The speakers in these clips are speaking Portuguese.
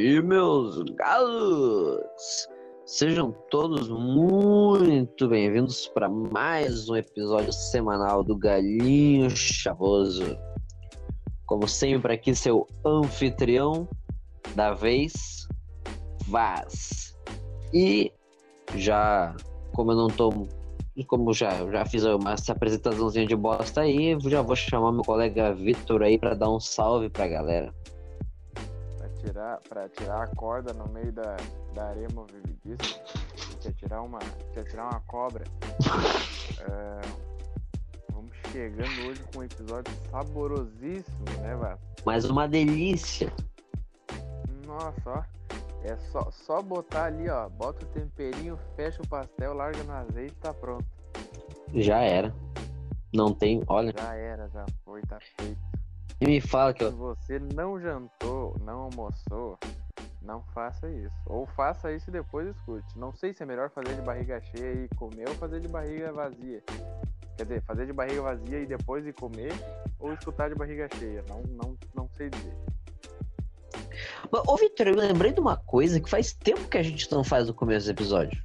aí, meus galos! Sejam todos muito bem-vindos para mais um episódio semanal do Galinho Chavoso. Como sempre, aqui seu anfitrião da vez, Vaz. E já, como eu não tô. Como já, já fiz uma apresentaçãozinha de bosta aí, já vou chamar meu colega Vitor aí para dar um salve pra galera tirar, para tirar a corda no meio da, da areia movediça, quer tirar uma, quer tirar uma cobra. É, vamos chegando hoje com um episódio saborosíssimo, né, Vasco? Mais uma delícia. Nossa, ó. É só, só botar ali, ó. Bota o temperinho, fecha o pastel, larga no azeite e tá pronto. Já era. Não tem, olha. Já era, já foi, tá feito. E me fala que eu. Se você não jantou, não almoçou, não faça isso. Ou faça isso e depois escute. Não sei se é melhor fazer de barriga cheia e comer ou fazer de barriga vazia. Quer dizer, fazer de barriga vazia e depois ir comer ou escutar de barriga cheia. Não, não, não sei dizer. Ô, Vitor, eu lembrei de uma coisa que faz tempo que a gente não faz no começo do episódio.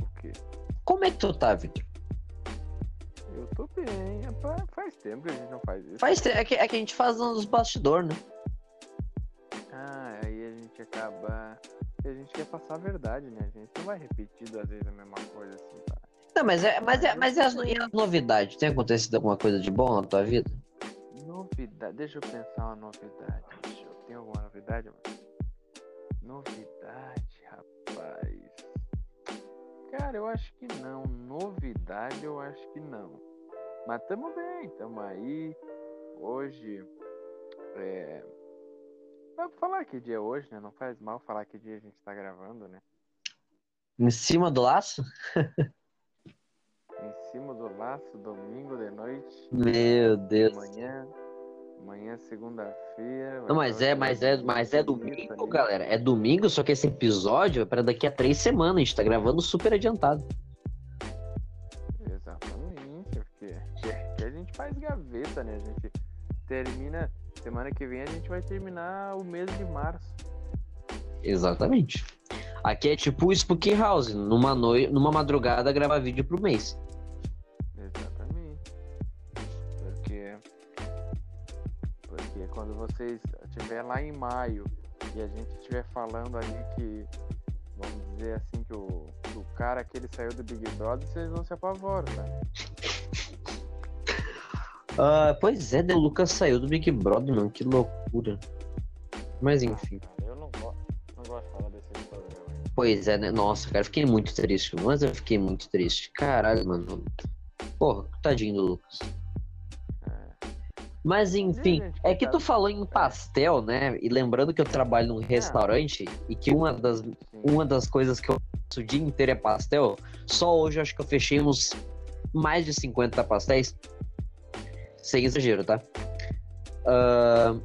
O quê? Como é que tu tá, Vitor? Tô bem. Faz tempo que a gente não faz isso. Faz tempo. É que, é que a gente faz nos bastidores, né? Ah, aí a gente acaba. A gente quer passar a verdade, né? A gente não vai repetir duas vezes a mesma coisa assim, tá? Não, mas é, mas é, mas é as, e as novidades? Tem acontecido alguma coisa de bom na tua vida? Novidade. Deixa eu pensar uma novidade. Deixa eu... Tem alguma novidade, mano? Novidade, rapaz. Cara, eu acho que não. Novidade, eu acho que não. Mas tamo bem, tamo aí. Hoje. É... Pra falar que dia é hoje, né? Não faz mal falar que dia a gente tá gravando, né? Em cima do laço? em cima do laço, domingo de noite. Meu Deus. Amanhã. Amanhã, segunda-feira. Não, mas é, mas é, mas é domingo, galera. É domingo, só que esse episódio é para daqui a três semanas. A gente tá gravando super adiantado. Faz gaveta, né? A gente termina. Semana que vem a gente vai terminar o mês de março. Exatamente. Aqui é tipo o Spooky House, numa, noite, numa madrugada gravar vídeo pro mês. Exatamente. Porque porque quando vocês estiver lá em maio e a gente estiver falando ali que, vamos dizer assim, que o, o cara que ele saiu do Big Brother, vocês não se apavoram, né? Uh, pois é, né? o Lucas saiu do Big Brother, mano, que loucura. Mas enfim. Eu não gosto, não gosto de falar desse programa. Pois é, né? Nossa, cara, fiquei muito triste, mas eu fiquei muito triste. Caralho, mano. Porra, tadinho do Lucas. Mas enfim, é que tu falou em pastel, né? E lembrando que eu trabalho num restaurante e que uma das, uma das coisas que eu faço o dia inteiro é pastel, só hoje acho que eu fechei uns mais de 50 pastéis. Sem exagero, tá? Uh,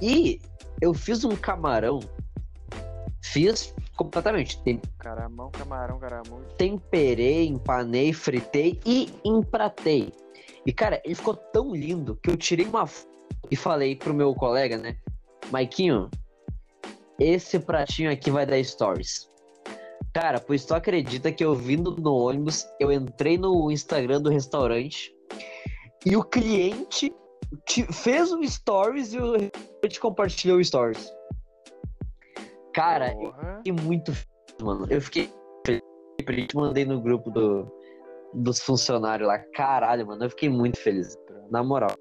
e eu fiz um camarão. Fiz completamente. Tem... Caramão, camarão, caramão. Temperei, empanei, fritei e empratei. E, cara, ele ficou tão lindo que eu tirei uma foto e falei pro meu colega, né? Maiquinho, esse pratinho aqui vai dar stories. Cara, pois tu acredita que eu vindo no ônibus, eu entrei no Instagram do restaurante e o cliente fez um stories e o restaurante compartilhou o stories. Cara, eu fiquei muito feliz, mano. Eu fiquei feliz. Mandei no grupo do, dos funcionários lá. Caralho, mano, eu fiquei muito feliz. Na moral.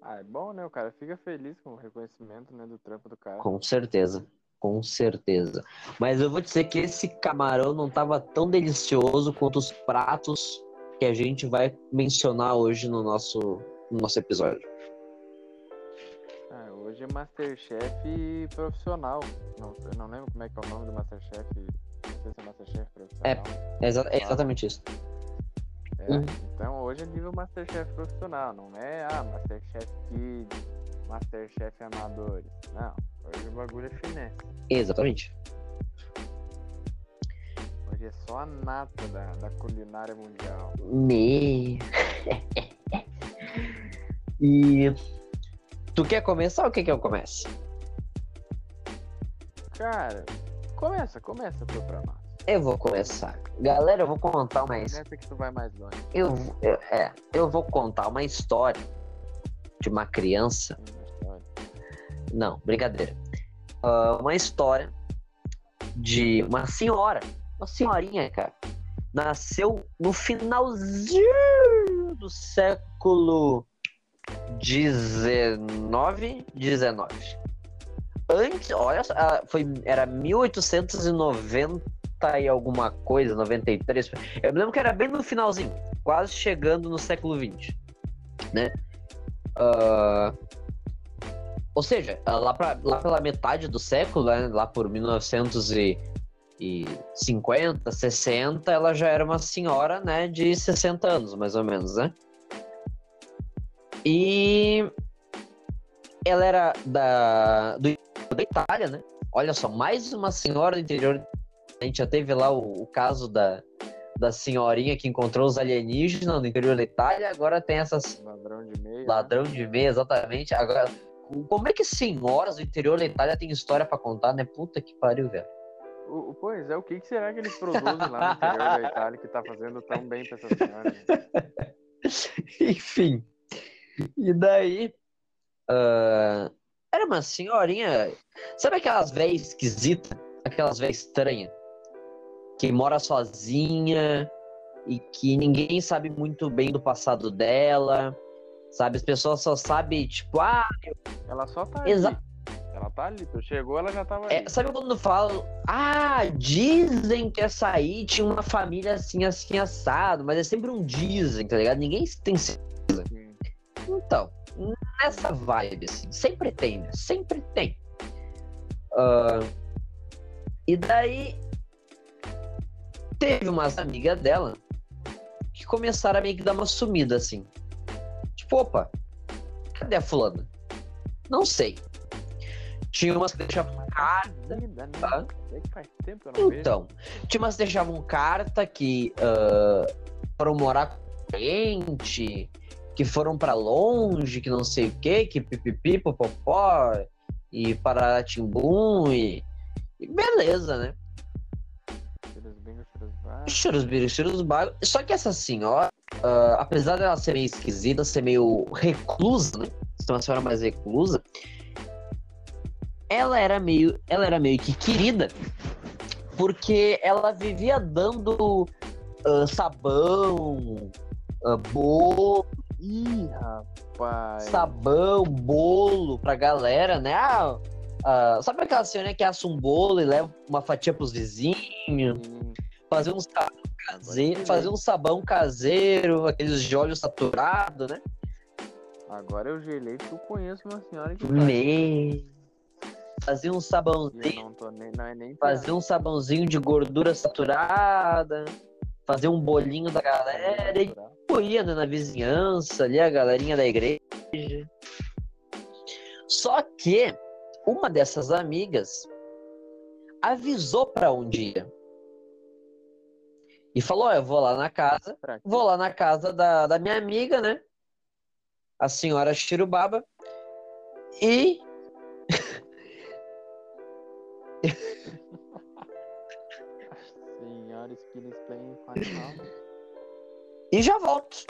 Ah, é bom, né? O cara fica feliz com o reconhecimento né, do trampo do cara. Com certeza. Com certeza. Mas eu vou dizer que esse camarão não tava tão delicioso quanto os pratos que a gente vai mencionar hoje no nosso, no nosso episódio. Ah, hoje é Masterchef profissional. Não, eu não lembro como é que é o nome do Masterchef é Masterchef profissional. É, exa é exatamente isso. É, uhum. Então hoje é nível Masterchef profissional, não é ah, Masterchef Kids, Masterchef Amadores. Não, hoje o bagulho é finesse. Exatamente. Hoje é só a nata da, da culinária mundial. Me. e Tu quer começar ou quer que eu comece? Cara, começa, começa pra nós. Eu vou começar. Galera, eu vou contar uma história. Que tu vai mais longe. Eu, eu- é, eu vou contar uma história de uma criança. Uma. Não, brincadeira. Ah, uma história de uma senhora. Uma senhorinha, cara. Nasceu no finalzinho do século 19, 19. Antes, olha, só, foi, era 1890 e alguma coisa, 93. Eu me lembro que era bem no finalzinho, quase chegando no século 20, né? Ah, ou seja, lá, pra, lá pela metade do século, né, lá por 1950, 60, ela já era uma senhora, né, de 60 anos, mais ou menos, né? E ela era da, do, da Itália, né? Olha só, mais uma senhora do interior. A gente já teve lá o, o caso da, da senhorinha que encontrou os alienígenas no interior da Itália, agora tem essas Ladrão de meia. né? Ladrão de meia, exatamente. Agora, como é que senhoras do interior da Itália têm história pra contar, né? Puta que pariu, velho. O, pois é, o que, que será que eles produzem lá no interior da Itália que tá fazendo tão bem pra essa senhora? Enfim. E daí. ah, era uma senhorinha. Sabe aquelas velhas esquisitas? Aquelas velhas estranhas? Que mora sozinha e que ninguém sabe muito bem do passado dela. Sabe? As pessoas só sabem, tipo, ah, Ela só tá ali. Tá ali. Tu chegou, ela já tava É, sabe quando falam, ah, dizem que essa aí tinha uma família assim, assim, assado, mas é sempre um dizem, tá ligado? Ninguém tem certeza. Sim. Então, nessa vibe, assim, sempre tem, né? Sempre tem. Ah, e daí, teve umas amigas dela que começaram a meio que dar uma sumida, assim. Tipo, opa, cadê a fulana? Não sei. Tinha umas que deixavam carta. Tá. Então, tinha umas que deixavam carta que ah, foram morar com gente, que foram pra longe, que não sei o que, que pipipi, popopó, e Paratimbum, e, e beleza, né? Cheiros bagos. Só que essa senhora, ah, apesar dela ser meio esquisita, ser meio reclusa, né? Ser uma senhora mais reclusa, ela era meio, ela era meio que querida, porque ela vivia dando ah, sabão, ah, bolo, Ih, rapaz. sabão, bolo pra galera, né? Ah, ah, sabe aquela senhora que assa um bolo e leva uma fatia pros vizinhos? Sim. fazer um sabão caseiro, fazer um sabão caseiro, aqueles de óleo saturado, né? Agora eu gelei que eu conheço uma senhora que. Me... Fazer um sabãozinho, nem. Não é nem fazer um sabãozinho de gordura saturada, fazer um bolinho da galera e natural. ia né, na vizinhança ali, a galerinha da igreja. Só que uma dessas amigas avisou pra um dia e falou: Ó, eu vou lá na casa? Vou lá na casa da, da minha amiga, né? A senhora Chirubaba. E. Senhora Skills Playing Final. E já volto.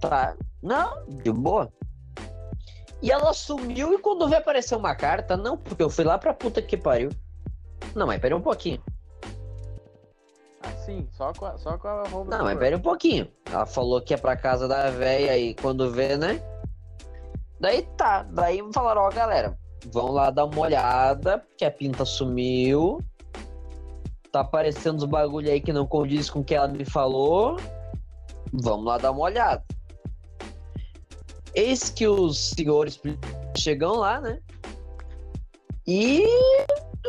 Tá? Não, de boa. E ela sumiu e quando vê aparecer uma carta, não, porque eu fui lá pra puta que pariu. Não, mas pera um pouquinho. Assim, só com a, só com a roupa. Não, mas pera um pouquinho. Ela falou que é pra casa da véia e quando vê, né? Daí tá. Daí falaram, ó, galera, vão lá dar uma olhada, porque a pinta sumiu. Tá aparecendo os bagulho aí que não condiz com o que ela me falou. Vamos lá dar uma olhada. Eis que os senhores chegam lá, né? E.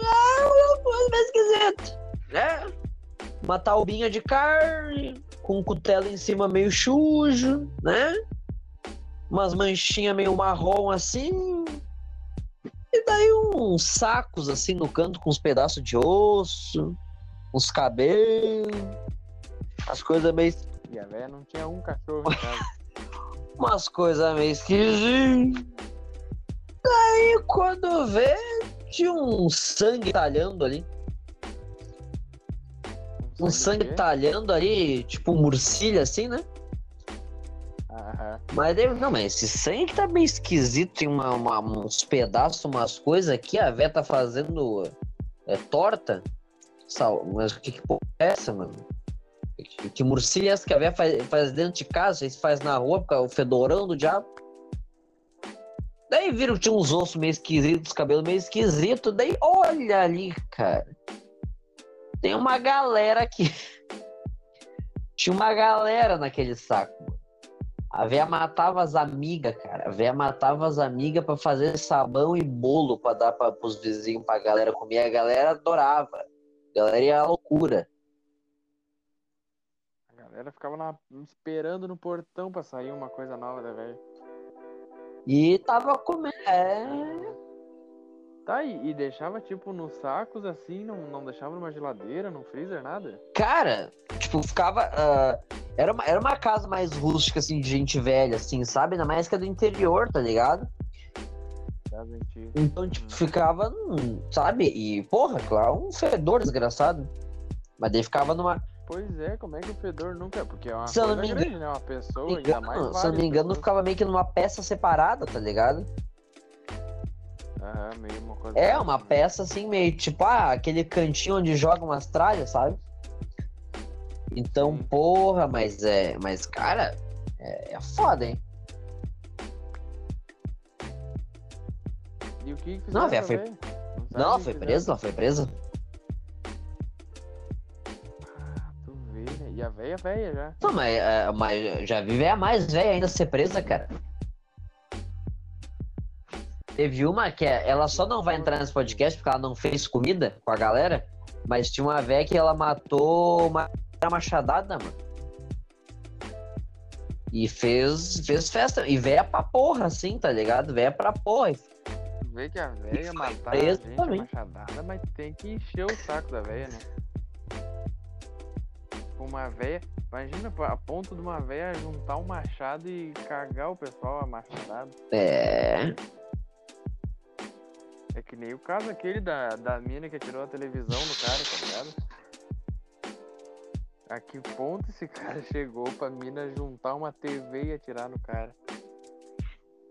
Ah, uma coisa mais esquisita, né? uma taubinha de carne, com um cutelo em cima meio sujo, né? Umas manchinhas meio marrom assim. E daí uns sacos assim no canto com uns pedaços de osso, uns cabelos, as coisas meio. E a velha não tinha um cachorro em casa. Umas coisas meio esquisitas. Daí quando vê, tinha um sangue talhando ali. Um sangue o quê? talhando ali, tipo um murcilha assim, né? Mas não, mas esse sangue tá meio esquisito, tem uma, uma- uns pedaços, umas coisas aqui, a véia tá fazendo é, torta. Sal, mas que, que porra é essa, mano? Que, que murcilha é essa que a véia faz, faz dentro de casa, se faz na rua, porque o fedorão do diabo. Daí viram que tinha uns ossos meio esquisitos, cabelo meio esquisito, daí olha ali, cara. Tem uma galera aqui. Tinha uma galera naquele saco. A véia matava as amigas, cara. A véia matava as amigas pra fazer sabão e bolo pra dar pra, pros vizinhos, pra galera comer. A galera adorava. A galera ia à loucura. A galera ficava na- esperando no portão pra sair uma coisa nova da velha. E tava comendo. É. Tá, e, e deixava tipo nos sacos assim, não, não deixava numa geladeira, num freezer, nada? Cara, tipo, ficava. ah, era, uma, era uma casa mais rústica, assim, de gente velha, assim, sabe? Ainda mais que é do interior, tá ligado? Então, tipo, ficava, hum, sabe? E, porra, claro, um fedor desgraçado. Mas daí ficava numa. Pois é, como é que o fedor nunca. Porque é uma Se eu não coisa me engano- grande, né? Uma pessoa, me ainda mais engano, se eu não me engano, ficava meio que numa peça separada, tá ligado? Aham, meio uma coisa. É, uma peça assim, meio tipo, ah, aquele cantinho onde joga umas tralhas, sabe? Então, porra, mas é. Mas, cara, é, é foda, hein? E o que que Não, fizeram, velho, foi- Não, o ela que foi presa, ela foi presa. Ah, tu vê, né? E a velha, velha já. Não, mas, é, mas já vi a mais velha ainda ser presa, cara. Teve uma que é- ela só não vai entrar nesse podcast porque ela não fez comida com a galera, mas tinha uma velha que ela matou uma uma machadada, mano. E fez, fez festa. E véia pra porra, assim, tá ligado? Véia pra porra. Vê que a foi matar a gente, a também. machadada, mas tem que encher o saco da velha, né? Uma velha. Imagina a ponto de uma velha juntar um machado e cagar o pessoal a machadada. É. É que nem o caso aquele da, da mina que atirou a televisão no cara, tá ligado? A que ponto esse cara chegou pra mina juntar uma TV e atirar no cara?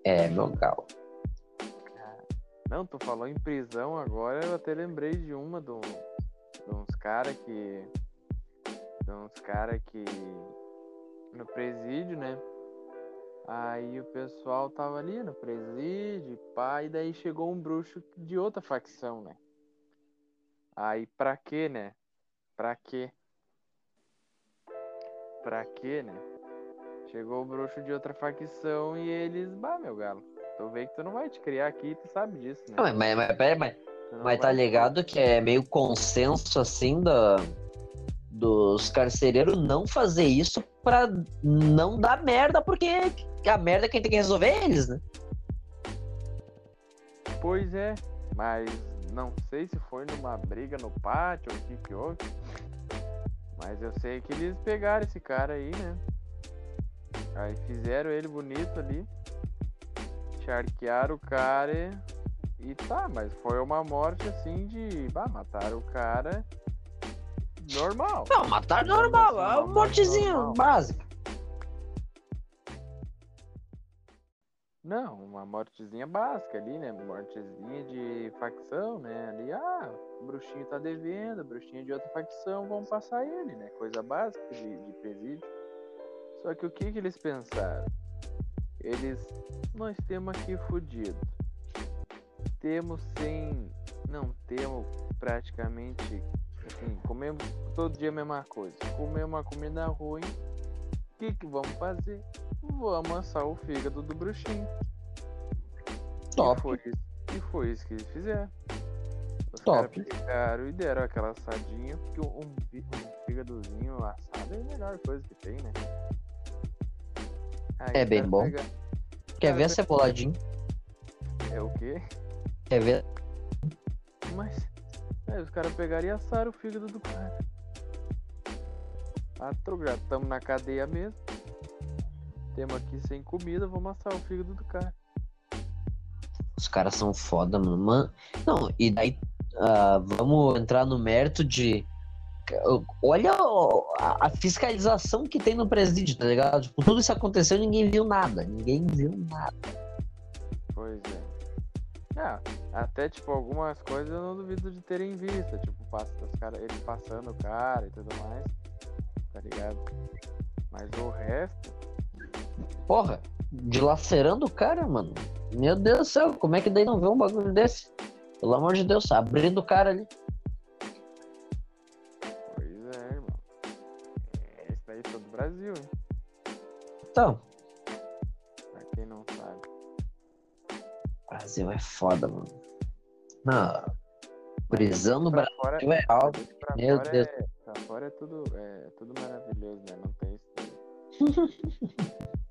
É, meu gal. Não, tu falou em prisão agora, eu até lembrei de uma do, de uns caras que. De uns caras que. No presídio, né? Aí o pessoal tava ali no presídio, pá, e daí chegou um bruxo de outra facção, né? Aí pra quê, né? Pra quê? Pra quê, né? Chegou o bruxo de outra facção e eles, bah, meu galo, tu vê que tu não vai te criar aqui, tu sabe disso, né? Não, mas, mas, mas, pera, mas, tá vai- ligado que é meio consenso, assim, da, dos carcereiros não fazer isso pra não dar merda, porque a merda quem tem que resolver é eles, né? Pois é, mas não sei se foi numa briga no pátio ou o que que houve. Mas eu sei que eles pegaram esse cara aí, né? Aí fizeram ele bonito ali. Charquearam o cara e, e tá, mas foi uma morte assim de. Bah, mataram o cara normal. Não, matar normal, é uma mortezinha Normal. básica. Não, uma mortezinha básica ali, né? Mortezinha de facção, né? Ali, ah, o bruxinho tá devendo, bruxinho de outra facção, vamos passar ele, né? Coisa básica de, de presídio. Só que o que que eles pensaram? Eles, nós temos aqui fudido. Temos sem, não temos praticamente, assim, comemos todo dia a mesma coisa. Comemos uma comida ruim, o que que vamos fazer? Vamos assar o fígado do bruxinho. Top. E foi, isso- e foi isso que eles fizeram. Os Top. pegaram e deram aquela assadinha, porque um, um, fígadozinho assado é a melhor coisa que tem, né? Aí É bem bom. pegaram- Quer ver eu- ceboladinho? É o quê? Quer ver? Mas. Aí os caras pegaram e assaram o fígado do cara. Ah, estamos na cadeia mesmo. Temos aqui sem comida, vamos assar o fígado do cara. Os caras são foda, mano. Não, e daí uh, vamos entrar no mérito de. Olha a, a, fiscalização que tem no presídio, tá ligado? Tipo, tudo isso aconteceu e ninguém viu nada. Ninguém viu nada. Pois é. É, até tipo, algumas coisas eu não duvido de terem visto. Tipo, passa, os cara, ele passando o cara e tudo mais. Tá ligado? Mas o resto. Porra, dilacerando o cara, mano. Meu Deus do céu, como é que daí não vê um bagulho desse? Pelo amor de Deus, abrindo o cara ali. Pois é, irmão. É, esse daí foi do Brasil, hein? Então. Pra quem não sabe. Brasil é foda, mano. Não. Prisão no Brasil fora, é algo. Meu Deus. É, pra fora é tudo, é tudo maravilhoso, né? Não tem isso.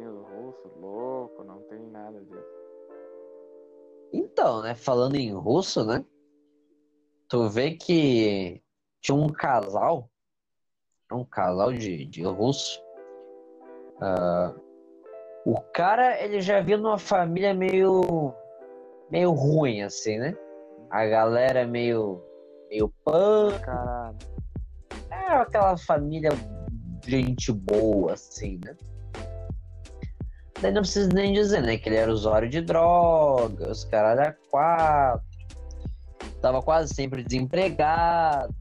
tem o russo louco, não tem nada disso. Então, né? Falando em russo, né? Tu vê que tinha um casal. Um casal de, de russo. Uh, o cara, ele já viu numa família meio. meio ruim, assim, né? A galera meio. meio. Caralho. É aquela família gente boa, assim, né? Daí não precisa nem dizer, né? Que ele era usuário de drogas, caralho era quatro. Tava quase sempre desempregado.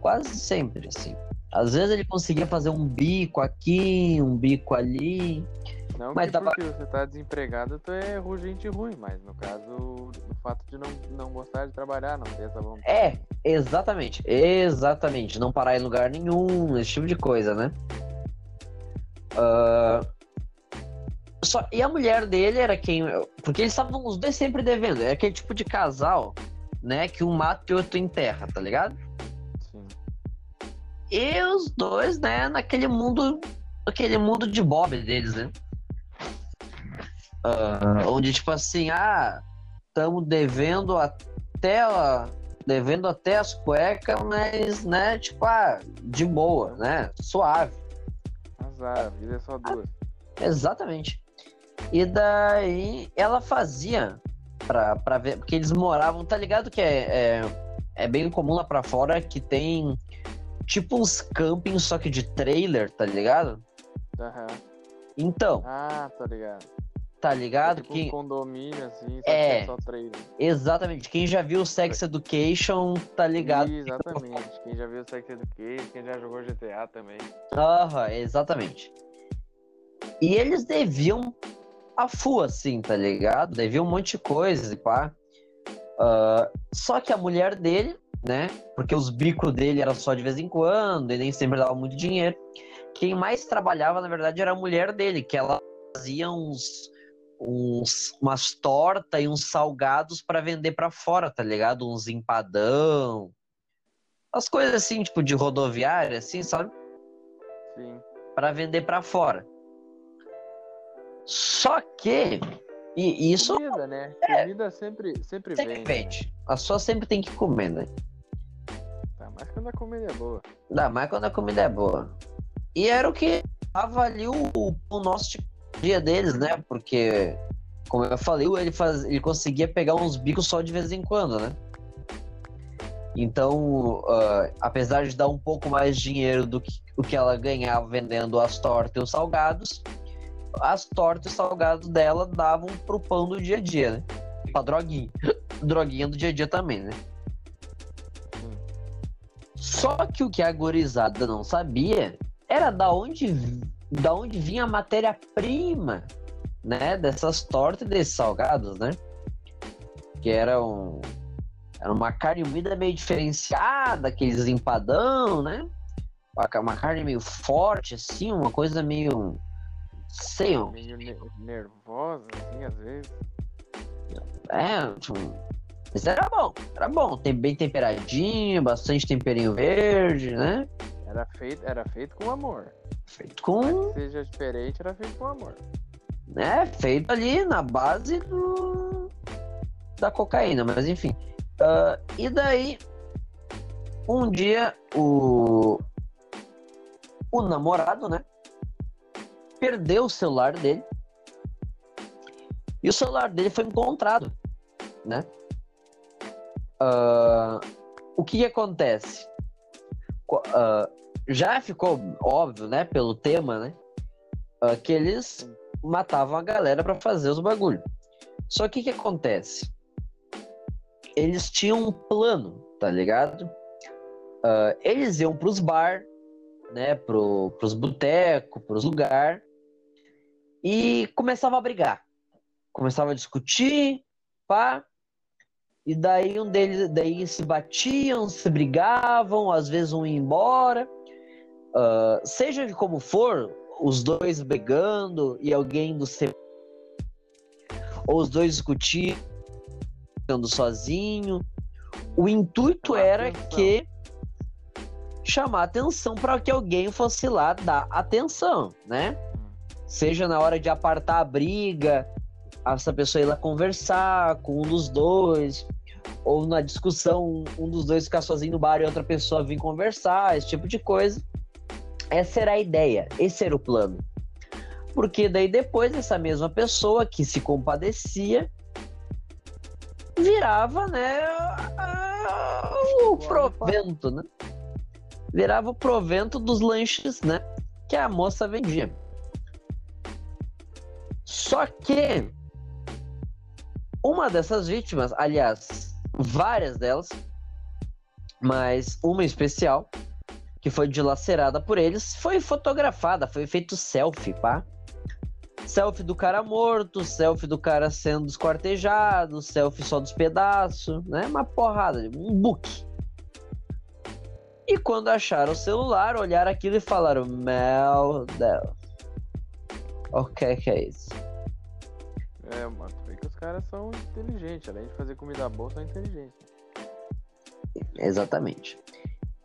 Quase sempre, assim. Às vezes ele conseguia fazer um bico aqui, um bico ali. Não mas que tava... porque você tá desempregado, tu é gente ruim, mas no caso, o fato de não, não gostar de trabalhar, não ter essa vontade. É, exatamente, exatamente. Não parar em lugar nenhum, esse tipo de coisa, né? Uh... Só... E a mulher dele era quem. Porque eles estavam os dois sempre devendo. É aquele tipo de casal, né? Que um mata e o outro enterra, tá ligado? Sim. E os dois, né, naquele mundo. Aquele mundo de Bob deles, né? Uh, onde, tipo assim, ah, estamos devendo até devendo até as cuecas, mas, né, tipo, ah, de boa, né? Suave. Azar, a vida é só duas. Exatamente. E daí ela fazia pra, pra ver, porque eles moravam, tá ligado que é, é, é bem comum lá pra fora que tem tipo uns campings, só que de trailer, tá ligado? Aham. Uhum. Então. Ah, tá ligado. Tá ligado? É tipo que... um condomínio, assim, só é, é só trailer. Exatamente. Quem já viu Sex Education tá ligado. Exatamente. Quem já viu Sex Education, quem já jogou GTA também. Aham, exatamente. E eles deviam a full, assim, tá ligado? Deviam um monte de coisa e pá. Uh, só que a mulher dele, né? Porque os bicos dele eram só de vez em quando, e nem sempre dava muito dinheiro. Quem mais trabalhava, na verdade, era a mulher dele, que ela fazia uns uns, umas tortas e uns salgados para vender para fora, tá ligado? Uns empadão. As coisas assim, tipo de rodoviária, assim, sabe? Sim. Para vender para fora. Só que. E isso. Comida, né? É, Comida sempre, sempre, sempre vende. vende. A sua sempre tem que comer, né? Tá, mais quando a comida é boa. Dá mais quando a comida é boa. E era o que tava ali o, o nosso dia deles, né? Porque, como eu falei, ele, faz, ele conseguia pegar uns bicos só de vez em quando, né? Então, uh, apesar de dar um pouco mais de dinheiro do que o que ela ganhava vendendo as tortas e os salgados, as tortas salgados dela davam pro pão do dia a dia, né? Pra droguinha. droguinha do dia a dia também, né? Só que o que a gorizada não sabia era da onde da onde vinha a matéria-prima, né, dessas tortas e desses salgados, né? Que eram era uma carne moída meio diferenciada, aqueles empadão, né? Uma carne meio forte, assim, uma coisa meio. Sei, meio nervosa, assim, às vezes. É, tipo, mas era bom, era bom. Tem bem temperadinho, bastante temperinho verde, né? Era feito, era feito com amor. Feito com. seja diferente, era feito com amor. É, feito ali na base do. da cocaína, mas enfim. Uh, e daí, um dia, o. O namorado, né? Perdeu o celular dele E o celular dele foi encontrado, né? Uh, o que, que acontece? Uh, já ficou óbvio, né, pelo tema, né, uh, que eles matavam a galera para fazer os bagulhos. Só que o que acontece? Eles tinham um plano, tá ligado? Uh, eles iam pros bar, né, pro, pros botecos, pros lugar e começava a brigar. Começava a discutir, pá, e daí um deles daí se batiam, se brigavam, às vezes um ia embora. Uh, seja de como for, os dois brigando e alguém indo ser. Ou os dois discutindo sozinho. O intuito era atenção. que chamar atenção para que alguém fosse lá dar atenção, né? Seja na hora de apartar a briga, essa pessoa ir lá conversar com um dos dois, ou na discussão, um dos dois ficar sozinho no bar e outra pessoa vir conversar, esse tipo de coisa. Essa era a ideia, esse era o plano. Porque daí depois essa mesma pessoa que se compadecia virava, né, o provento, né? Virava o provento dos lanches, né, que a moça vendia. Só que uma dessas vítimas, aliás, várias delas, mas uma especial, que foi dilacerada por eles, foi fotografada, foi feito selfie, pá. Selfie do cara morto, selfie do cara sendo esquartejado, selfie só dos pedaços, né? Uma porrada, um book. E quando acharam o celular, olharam aquilo e falaram: Meu Deus. O que, que é isso? É, mano, vê que os caras são inteligentes. Além de fazer comida boa, são inteligentes. Exatamente.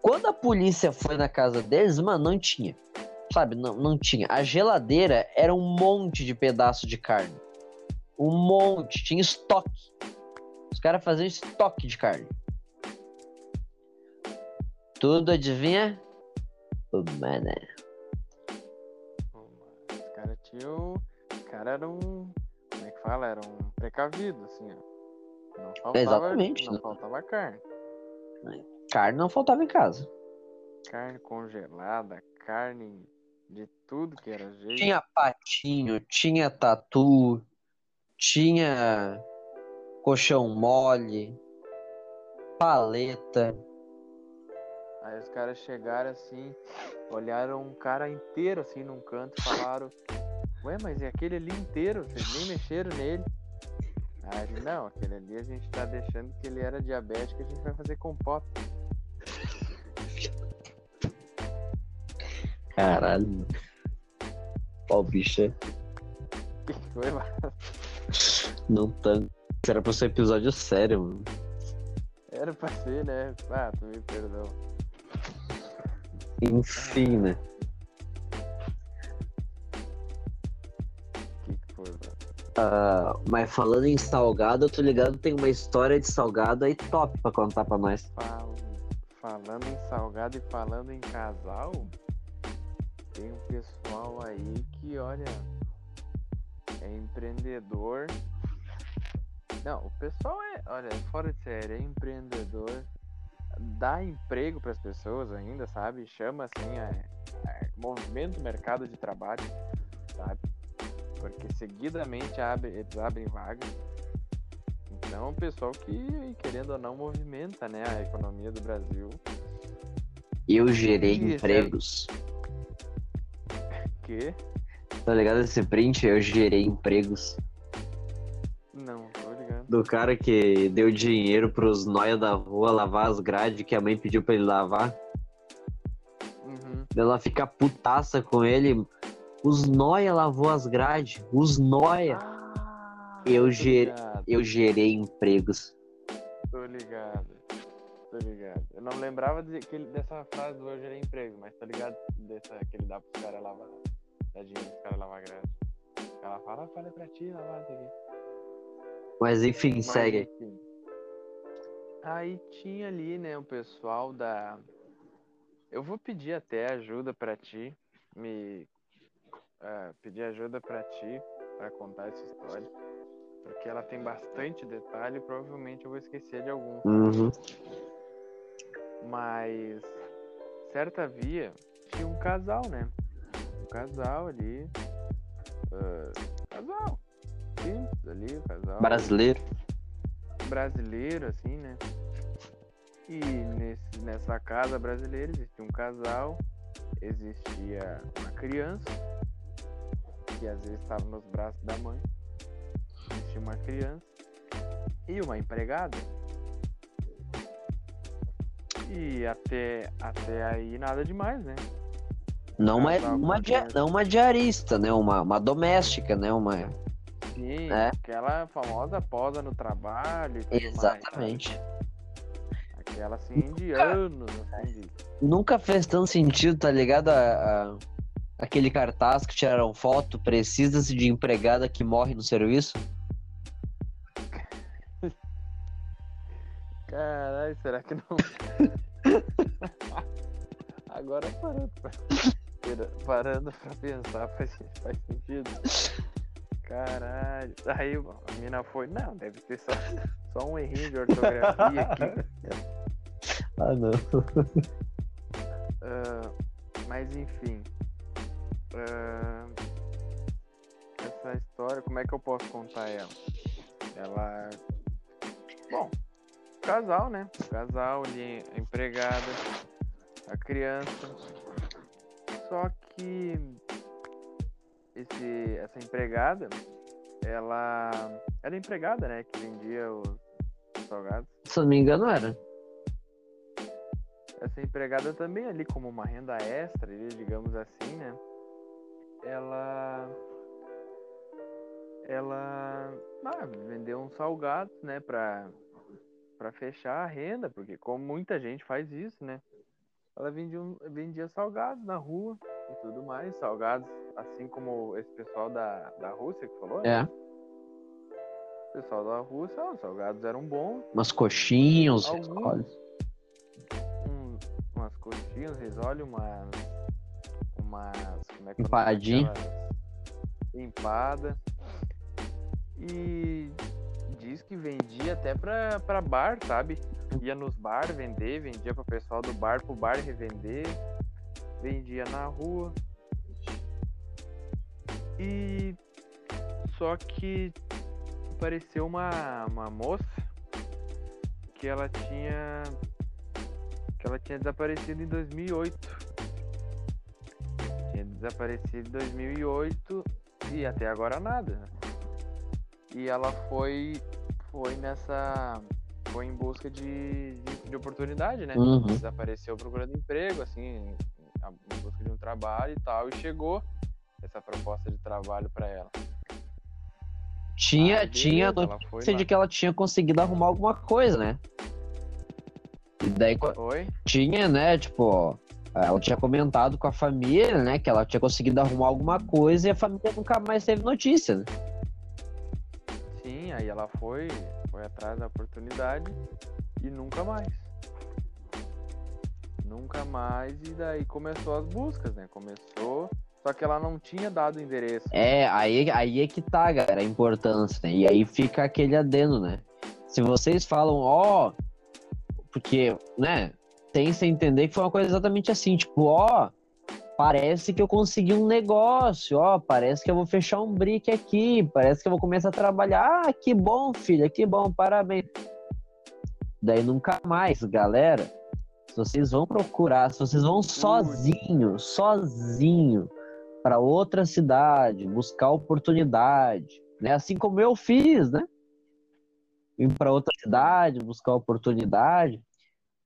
Quando a polícia foi na casa deles, mano, não tinha. Sabe, não, não tinha. A geladeira era um monte de pedaço de carne. Um monte. Tinha estoque. Os caras faziam estoque de carne. Tudo adivinha? O caras tinham. Os caras eram. Como é que fala? Era um precavido, assim, ó. Não faltava, Exatamente. Não, não faltava carne. Carne não faltava em casa. Carne congelada, carne de tudo que era jeito. Tinha patinho, tinha tatu, tinha colchão mole, paleta. Aí os caras chegaram assim, olharam um cara inteiro assim num canto e falaram: Ué, mas é aquele ali inteiro? Vocês nem mexeram nele? Aí não, aquele ali a gente tá deixando que ele era diabético, a gente vai fazer compota. Caralho. Ó, o bicho é. Que foi lá? Não tanto. Era pra ser um episódio sério, mano. Era pra ser, né? Ah, tu me perdão. Enfim, né? Ah, mas falando em salgado, eu tô ligado, tem uma história de salgado aí top pra contar pra nós. Fal- Falando em salgado e falando em casal, tem um pessoal aí que, olha, é empreendedor. Não, o pessoal é, olha, fora de série, é empreendedor, dá emprego para as pessoas ainda, sabe? Chama assim, a, a, movimento mercado de trabalho, sabe? Porque seguidamente abre, eles abrem vagas. Então, é um pessoal que, querendo ou não, movimenta né, a economia do Brasil. Eu gerei Isso, é. empregos. Que Tá ligado esse print? Eu gerei empregos. não, tô ligando. Do cara que deu dinheiro pros noia da rua lavar as grades que a mãe pediu pra ele lavar. Uhum. Ela fica putaça com ele. Os noia lavou as grades. Os noia. Ah, Eu ger- Eu gerei empregos. Tô ligado. Tô ligado. Eu não lembrava de, que dessa frase do eu gerei emprego, mas tô ligado dessa que ele dá pros caras lavar. Dá dinheiro pros caras lavar grade. Ela fala, ah, falei pra ti lavar aqui. Mas enfim, Mas, segue. enfim. Aí tinha ali, né, o pessoal da. Eu vou pedir até ajuda pra ti, me ah, pedir ajuda pra ti pra contar essa história. porque ela tem bastante detalhe, provavelmente eu vou esquecer de algum. Uhum. Mas certa via tinha um casal, né? Um casal ali. ah, casal. Simples ali, o casal. Brasileiro. brasileiro, assim, né? E nesse, nessa casa brasileira existia um casal, existia uma criança, que às vezes estava nos braços da mãe, existia uma criança e uma empregada. E até, até aí nada demais, né? Não uma, com uma, dia- criança. não uma diarista, né? Uma, uma doméstica, né? Uma... Sim, É. aquela famosa posa no trabalho e tudo mais? Exatamente. Aquela assim de anos, assim, de Nunca fez tanto sentido, tá ligado? A, a- aquele cartaz que tiraram foto, precisa-se de empregada que morre no serviço. Caralho, será que não? Agora parando pra, parando pra pensar faz, faz sentido. Caralho. Aí a mina foi, não, deve ter só, só um errinho de ortografia aqui. Ah, não. Ah, mas enfim. Ah, essa história, como é que eu posso contar ela? Ela. Bom, casal, né? Casal ali, a empregada, a criança. Só que esse, essa empregada, ela era empregada, né? Que vendia os salgados. Se eu não me engano, era. essa empregada também ali como uma renda extra, digamos assim, né? Ela ela ah, vendeu uns salgados, né, para para fechar a renda, porque como muita gente faz isso, né? Ela vendia, vendia salgados na rua e tudo mais, salgados, assim como esse pessoal da, da Rússia que falou, né? É. O pessoal da Rússia, os salgados eram bons, Umas coxinhas, Alguns. um- umas coxinhas, risole, umas. Umas. Como é que Empadinha. Empada. E diz que vendia até pra, pra bar, sabe? Ia nos bar vender, vendia pro pessoal do bar pro bar revender, vendia na rua. E só que apareceu uma, uma moça que ela tinha que ela tinha desaparecido em 2008. Tinha desaparecido em 2008 e até agora nada. E ela foi foi nessa foi em busca de, de, de oportunidade, né? Uhum. Desapareceu procurando emprego, assim, em busca de um trabalho e tal, e chegou essa proposta de trabalho para ela. Tinha, Aí, tinha notícia lá. de que ela tinha conseguido arrumar alguma coisa, né? E daí Oi? tinha, né, tipo, ela tinha comentado com a família, né, que ela tinha conseguido arrumar alguma coisa e a família nunca mais teve notícia, né? Sim, aí ela foi, foi atrás da oportunidade e nunca mais. Nunca mais, e daí começou as buscas, né? Começou, só que ela não tinha dado o endereço. É, aí, aí é que tá, galera, a importância, né? E aí fica aquele adendo, né? Se vocês falam, ó, porque, né, que entender que foi uma coisa exatamente assim, tipo, ó, parece que eu consegui um negócio, ó, parece que eu vou fechar um brick aqui, parece que eu vou começar a trabalhar, ah, que bom, filha, que bom, parabéns. Daí nunca mais, galera, se vocês vão procurar, se vocês vão sozinho, sozinho, para outra cidade, buscar oportunidade, né? Assim como eu fiz, né? Ir para outra cidade, buscar oportunidade.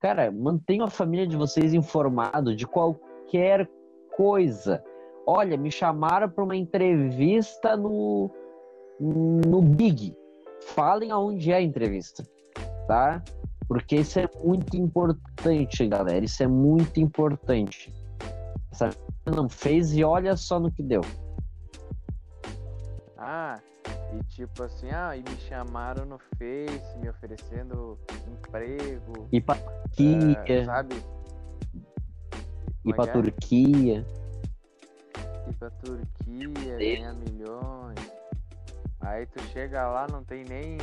Cara, mantenham a família de vocês informado de qualquer coisa. Olha, me chamaram para uma entrevista no no Big. Falem aonde é a entrevista, tá? Porque isso é muito importante, galera. Isso é muito importante. Essa não fez e olha só no que deu. Ah, e tipo assim, ah, e me chamaram no Face, me oferecendo emprego, Ir pra Turquia, sabe? ir Como pra é é? Turquia. ir pra Turquia, ganhar milhões. Aí tu chega lá, não tem nem.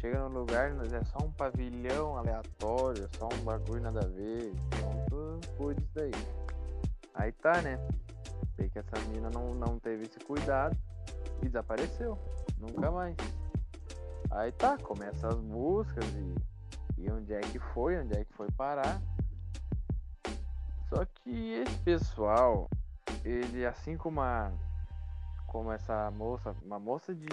Chega no lugar, é só um pavilhão aleatório, só um bagulho nada a ver. Então tu cuida disso daí. Aí tá, né? Sei que essa mina não, não teve esse cuidado e desapareceu. Nunca mais. Aí tá, começa as buscas e, e onde é que foi, onde é que foi parar. Só que esse pessoal, ele assim como a como essa moça, uma moça de.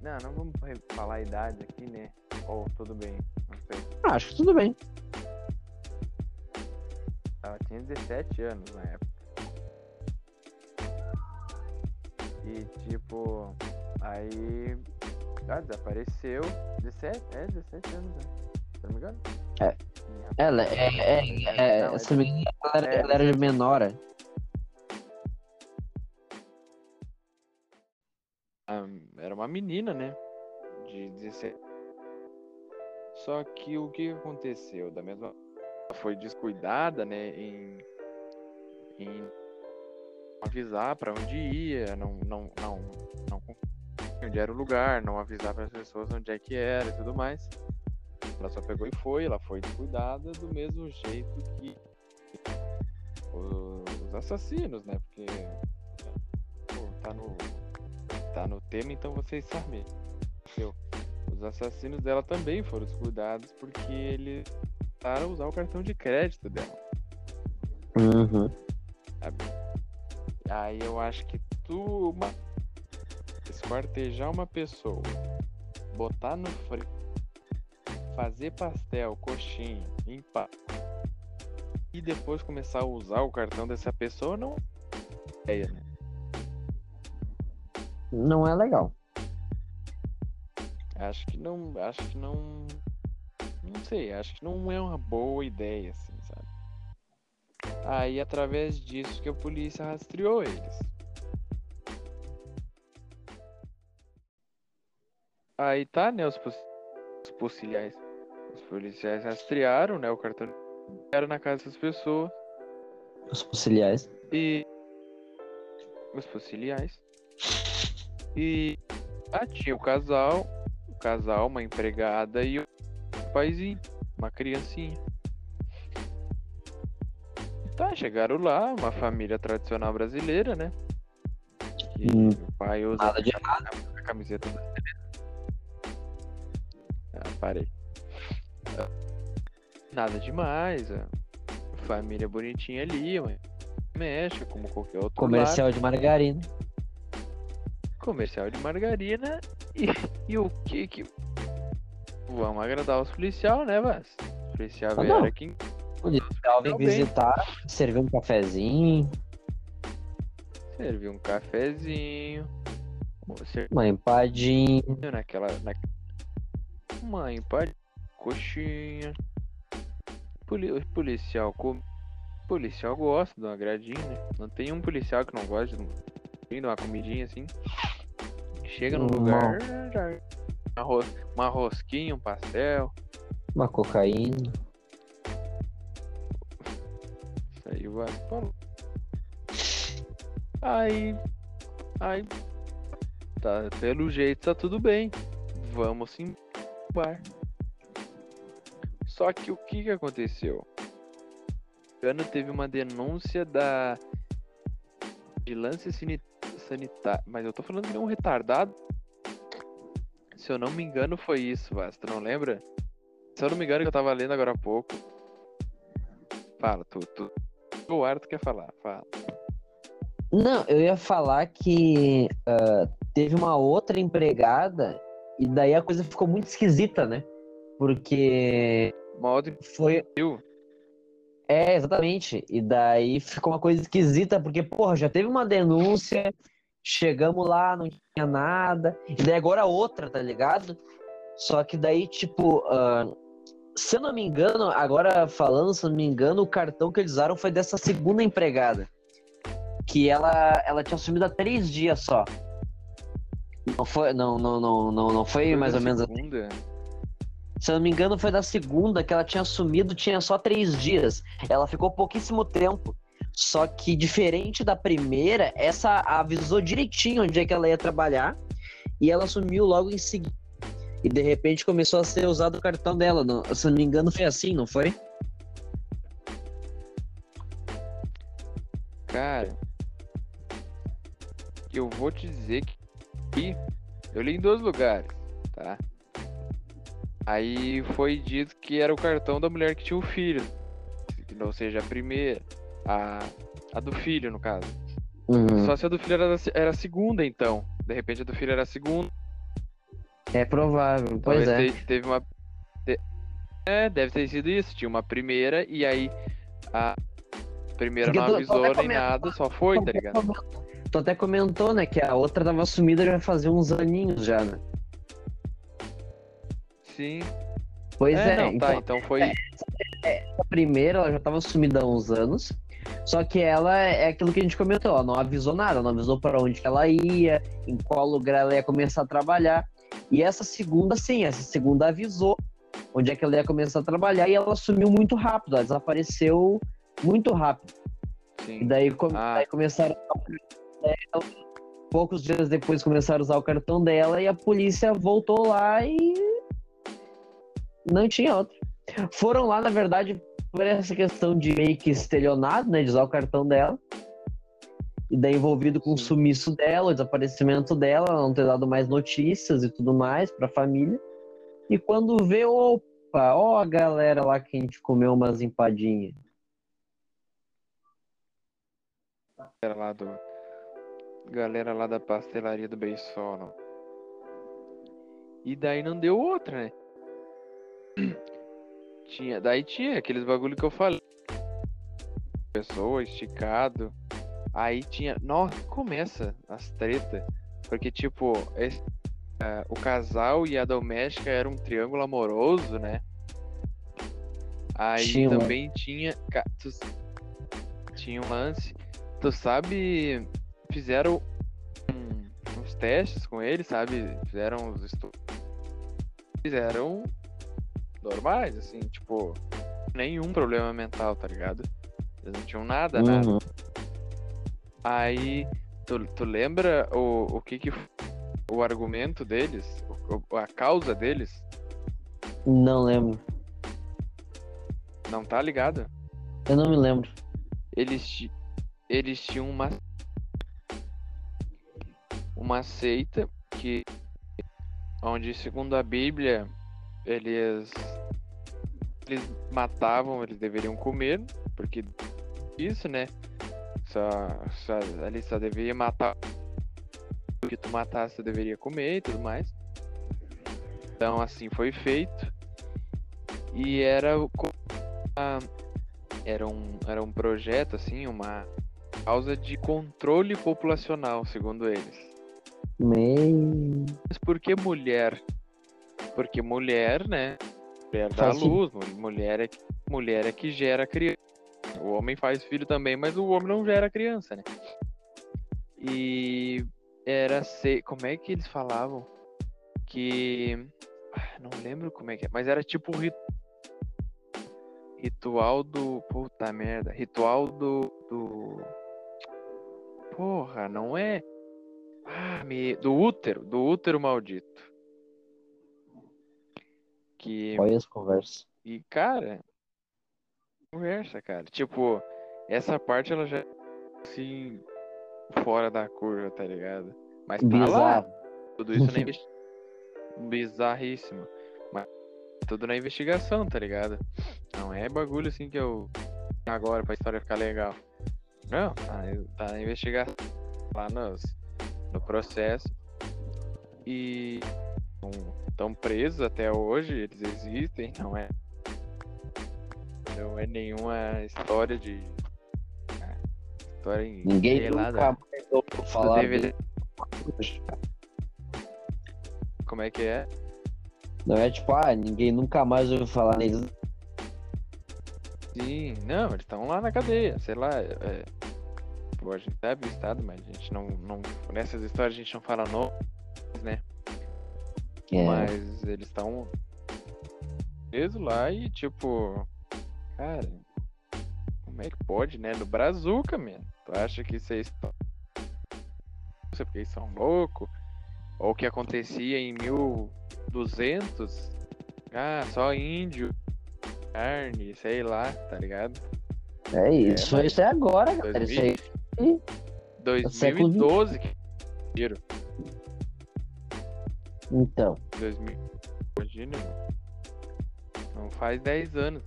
Não, não vamos falar a idade aqui, né? Ou tudo bem, não sei. Ah, acho que tudo bem. Ela tinha 17 anos na época. E tipo, aí. Ah, desapareceu. 17? É, 17 anos, né? Se não me engano? É. Ela é. é, é, é se não me engano, ela era, é, ela era menor. É. era uma menina, né? De 17. Só que o que aconteceu? Da mesma foi descuidada, né? Em, em avisar para onde ia, não, não, não, não onde era o lugar, não avisar para as pessoas onde é que era e tudo mais. Ela só pegou e foi, ela foi descuidada do mesmo jeito que os assassinos, né? Porque pô, tá no tá no tema, então vocês sabem. Os assassinos dela também foram descuidados porque eles tentaram usar o cartão de crédito dela. Uhum. Aí eu acho que tu uma... esquartejar uma pessoa, botar no frio, fazer pastel, coxinha, limpar e depois começar a usar o cartão dessa pessoa não é né? não é legal. Acho que não. Acho que não. Não sei, acho que não é uma boa ideia, assim? Aí através disso que a polícia rastreou eles. Aí tá, né, os, policiais. Os policiais rastrearam, né, o cartão era na casa dessas pessoas. Os policiais. E os policiais. E ah, tinha o casal, o casal, uma empregada e o paizinho, uma criancinha. Tá, chegaram lá, uma família tradicional brasileira, né? E hum, o pai usa nada de errado. a camiseta da Ah, parei. Nada demais, a família bonitinha ali, mexe como qualquer outro. Comercial lar. de margarina comercial de margarina e, e o que que. Vamos agradar os policiais, né, Vaz? Policial ah, vieram aqui. O policial vem visitar, servir um cafezinho. Servir um cafezinho. Uma empadinha. Naquela. Na... Uma empadinha. Coxinha. Poli... Policial com. Policial gosta de uma agradinha, né? Não tem um policial que não gosta de uma comidinha assim. Chega no lugar, já, uma, ros, uma rosquinha, um pastel. Uma cocaína. Aí vai. Aí. Aí. Tá, pelo jeito tá tudo bem. Vamos sim bar. Só que o que que aconteceu? ano teve uma denúncia da vigilância sanitária. Mas eu tô falando de um retardado. Se eu não me engano, foi isso. Tu não lembra? Se eu não me engano, que eu tava lendo agora há pouco. Fala, tu. tu... O ar tu quer falar, fala. Não, eu ia falar que uh, teve uma outra empregada e daí a coisa ficou muito esquisita, né? Porque. Uma outra foi. É, exatamente. E daí ficou uma coisa esquisita, porque, porra, já teve uma denúncia, Chegamos lá, não tinha nada. E daí agora outra, tá ligado? Só que daí, tipo, uh, se eu não me engano, agora falando, se eu não me engano, o cartão que eles usaram foi dessa segunda empregada. Que ela, ela tinha assumido há três dias só. Não foi, não, não, não, não, não foi, foi mais ou menos. Segunda? Se eu não me engano, foi da segunda que ela tinha assumido, tinha só três dias. Ela ficou pouquíssimo tempo. Só que diferente da primeira, essa avisou direitinho onde é que ela ia trabalhar e ela sumiu logo em seguida. E de repente começou a ser usado o cartão dela. Não, se não me engano, foi assim, não foi? Cara, eu vou te dizer que eu li em dois lugares, tá? Aí foi dito que era o cartão da mulher que tinha o filho. Ou seja, a primeira. A, a do filho, no caso. Uhum. Só se a do filho era, era a segunda, então. De repente a do filho era a segunda. É provável, pois Talvez é. te- teve uma. É, deve ter sido isso. Tinha uma primeira e aí a primeira Porque não avisou nem nada, só foi, tá ligado? Tu até comentou, né, que a outra tava sumida já fazia uns aninhos já, né? Sim. Pois é, não, então, tá, então foi. a primeira ela já tava sumida há uns anos. Só que ela é aquilo que a gente comentou, ela não avisou nada, não avisou para onde que ela ia, em qual lugar ela ia começar a trabalhar. E essa segunda, sim, essa segunda avisou onde é que ela ia começar a trabalhar e ela sumiu muito rápido, ela desapareceu muito rápido. E Sim. daí, come- Ah. daí começaram a usar. Poucos dias depois começaram a usar o cartão dela e a polícia voltou lá e não tinha outro. Foram lá, na verdade, por essa questão de meio que estelionato, né? De usar o cartão dela. E daí envolvido com o sumiço dela, o desaparecimento dela, não ter dado mais notícias e tudo mais pra família. E quando vê, opa, ó a galera lá que a gente comeu umas empadinhas. Galera lá do. Galera lá da pastelaria do Beisola. E daí não deu outra, né? Tinha, daí tinha aqueles bagulho que eu falei. Pessoa, esticado. Aí tinha. Nossa, começa as treta. Porque, tipo, esse- ah, o casal e a doméstica era um triângulo amoroso, né? Aí Tinha também tinha. tu- tinha um lance. Tu sabe. Fizeram um- uns testes com ele, sabe? Fizeram os estudos. Fizeram normais, assim, tipo, nenhum problema mental, tá ligado? Eles não tinham nada, nada. Aí, tu, tu lembra o, o que que o argumento deles, o- a causa deles? Não lembro. Não tá ligado? Eu não me lembro. Eles, eles tinham uma uma seita que onde segundo a Bíblia eles eles matavam, eles deveriam comer, porque isso, né? Só, só ali só deveria matar o que tu matasse, tu deveria comer e tudo mais. Então assim foi feito. E era o- co- a- era um era um projeto assim, uma causa de controle populacional, segundo eles. Meio. Mas por que mulher? Porque mulher, né? Mulher dá Faz luz, mu- mulher é, mulher é que gera criança. O homem faz filho também, mas o homem não gera criança, né? E era ser. Como é que eles falavam? Que. ah, Não lembro como é que é, mas era tipo rit... ritual do. Puta merda. Ritual do. do... Porra, não é. Ah, me... Do útero, do útero maldito. Que. Olha as conversas. E, cara. Conversa, cara. Tipo, essa parte ela já. é, Assim. Fora da curva, tá ligado? Mas tá lá. Tudo isso na investigação. Bizarríssimo. Mas tudo na investigação, tá ligado? Não é bagulho assim que eu. Agora pra história ficar legal. Não, tá, tá na investigação. Lá nos, no processo. E. Estão presos até hoje, eles existem, não é. Não é nenhuma história de. ah, História em. Ninguém nunca mais ouviu falar. Como é que é? Não é tipo, ah, ninguém nunca mais ouviu falar neles. Sim, não, eles estão lá na cadeia, sei lá. É, pô, a gente sabe o estado, mas a gente não, não. Nessas histórias a gente não fala nomes, né? É, Mas eles estão presos lá e, tipo. Cara, como é que pode, né? No Brazuca, mano. Tu acha que vocês. Porque eles são loucos. Ou que acontecia em 1200, ah, só índio, carne, sei lá, tá ligado? É isso, é, isso é agora, cara. 2000, isso aí. 2012 que tiro. Então. 2000. Imagina, Não faz 10 anos.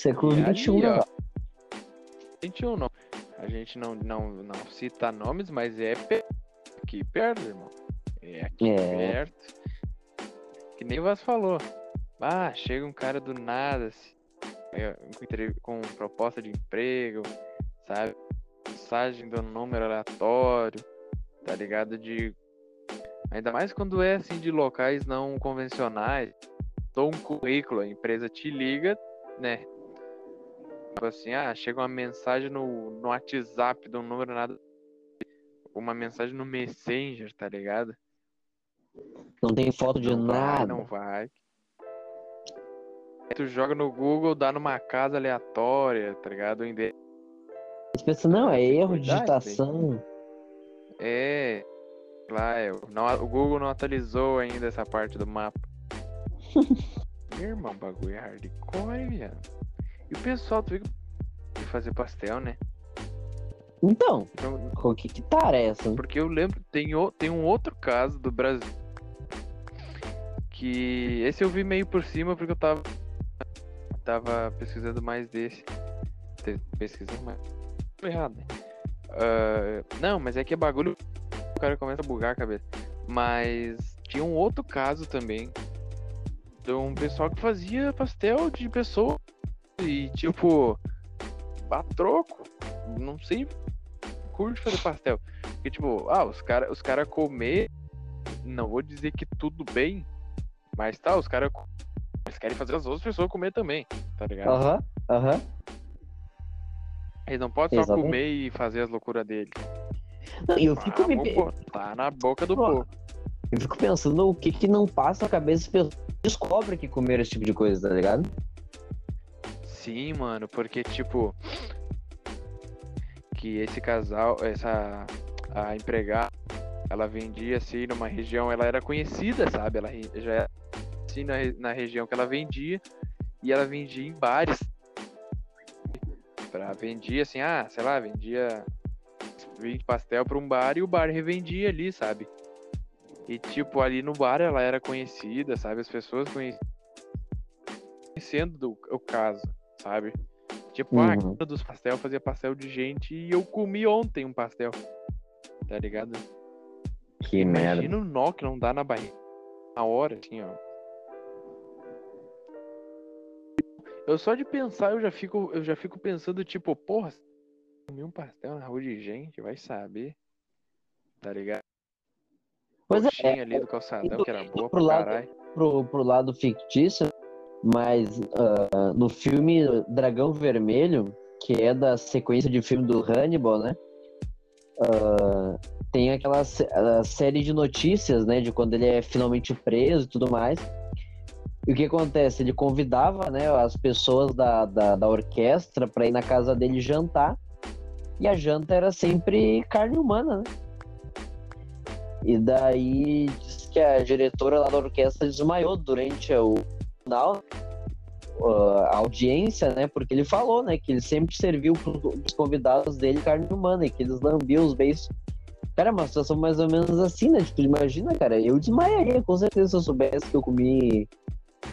Século XXI, né? 21 não. A gente não, não, não cita nomes, mas é aqui perto, irmão. É aqui é. perto. Que nem você falou. Ah, chega um cara do nada, assim, com proposta de emprego, sabe? Mensagem do número aleatório, tá ligado? De. Ainda mais quando é assim de locais não convencionais. Dou um currículo, a empresa te liga, né? Tipo assim, ah, chega uma mensagem no, no WhatsApp de um número nada. Uma mensagem no Messenger, tá ligado? Não tem foto de não nada. Vai, não vai. Tu joga no Google, dá numa casa aleatória, tá ligado? Você pensa, não, é erro de digitação. É. Lá, é, não, o Google não atualizou ainda essa parte do mapa. Irmão, bagulho é hardcore, viado. E o pessoal, tu viu de fazer pastel, né? Então, então o que que tá essa? Porque eu lembro, tem, o, tem um outro caso do Brasil que esse eu vi meio por cima porque eu tava tava pesquisando mais desse. Pesquisando mais. Errado, né? Uh, não, mas é que é bagulho. O cara começa a bugar a cabeça. Mas tinha um outro caso também. De um pessoal que fazia pastel de pessoa e, tipo, a troco. Não sei. Curte fazer pastel. Porque, tipo, ah, os caras os cara comer. Não vou dizer que tudo bem. Mas tá, os caras. Eles querem fazer as outras pessoas comer também. Tá ligado? Aham, uhum, aham. Uhum. Eles não podem só comer e fazer as loucuras dele. Não, eu fico ah, me... Tá na boca do povo. Eu fico pensando o que que não passa na cabeça das pessoas descobre que comeram esse tipo de coisa, tá ligado? Sim, mano, porque tipo que esse casal, essa a empregada, ela vendia assim numa região, ela era conhecida, sabe? Ela já era assim na, na região que ela vendia e ela vendia em bares. Pra, vendia assim, ah, sei lá, vendia 20 pastel para um bar e o bar revendia ali, sabe? E tipo, ali no bar ela era conhecida, sabe? As pessoas conheciam conhecendo o caso sabe? Tipo, ah, uhum. a dos pastel fazia pastel de gente e eu comi ontem um pastel. Tá ligado? Que Imagina merda. o nó que não dá na barriga. Na hora, assim, ó. Eu só de pensar, eu já fico, eu já fico pensando, tipo, porra, comi um pastel na rua de gente, vai saber. Tá ligado? Pois é, ali do calçadão, que era boa pro lado, pro, pro lado fictício, mas uh, no filme Dragão Vermelho, que é da sequência de filme do Hannibal, né? Uh, tem aquela série de notícias, né? De quando ele é finalmente preso e tudo mais. E o que acontece? Ele convidava né, as pessoas da, da, da orquestra para ir na casa dele jantar. E a janta era sempre carne humana, né? E daí diz que a diretora lá da orquestra desmaiou durante o a audiência, né? Porque ele falou, né? Que ele sempre serviu os convidados dele carne humana e que eles lambiam os beijos. Cara, uma situação mais ou menos assim, né? Tipo, imagina, cara, eu desmaiaria com certeza se eu soubesse que eu comi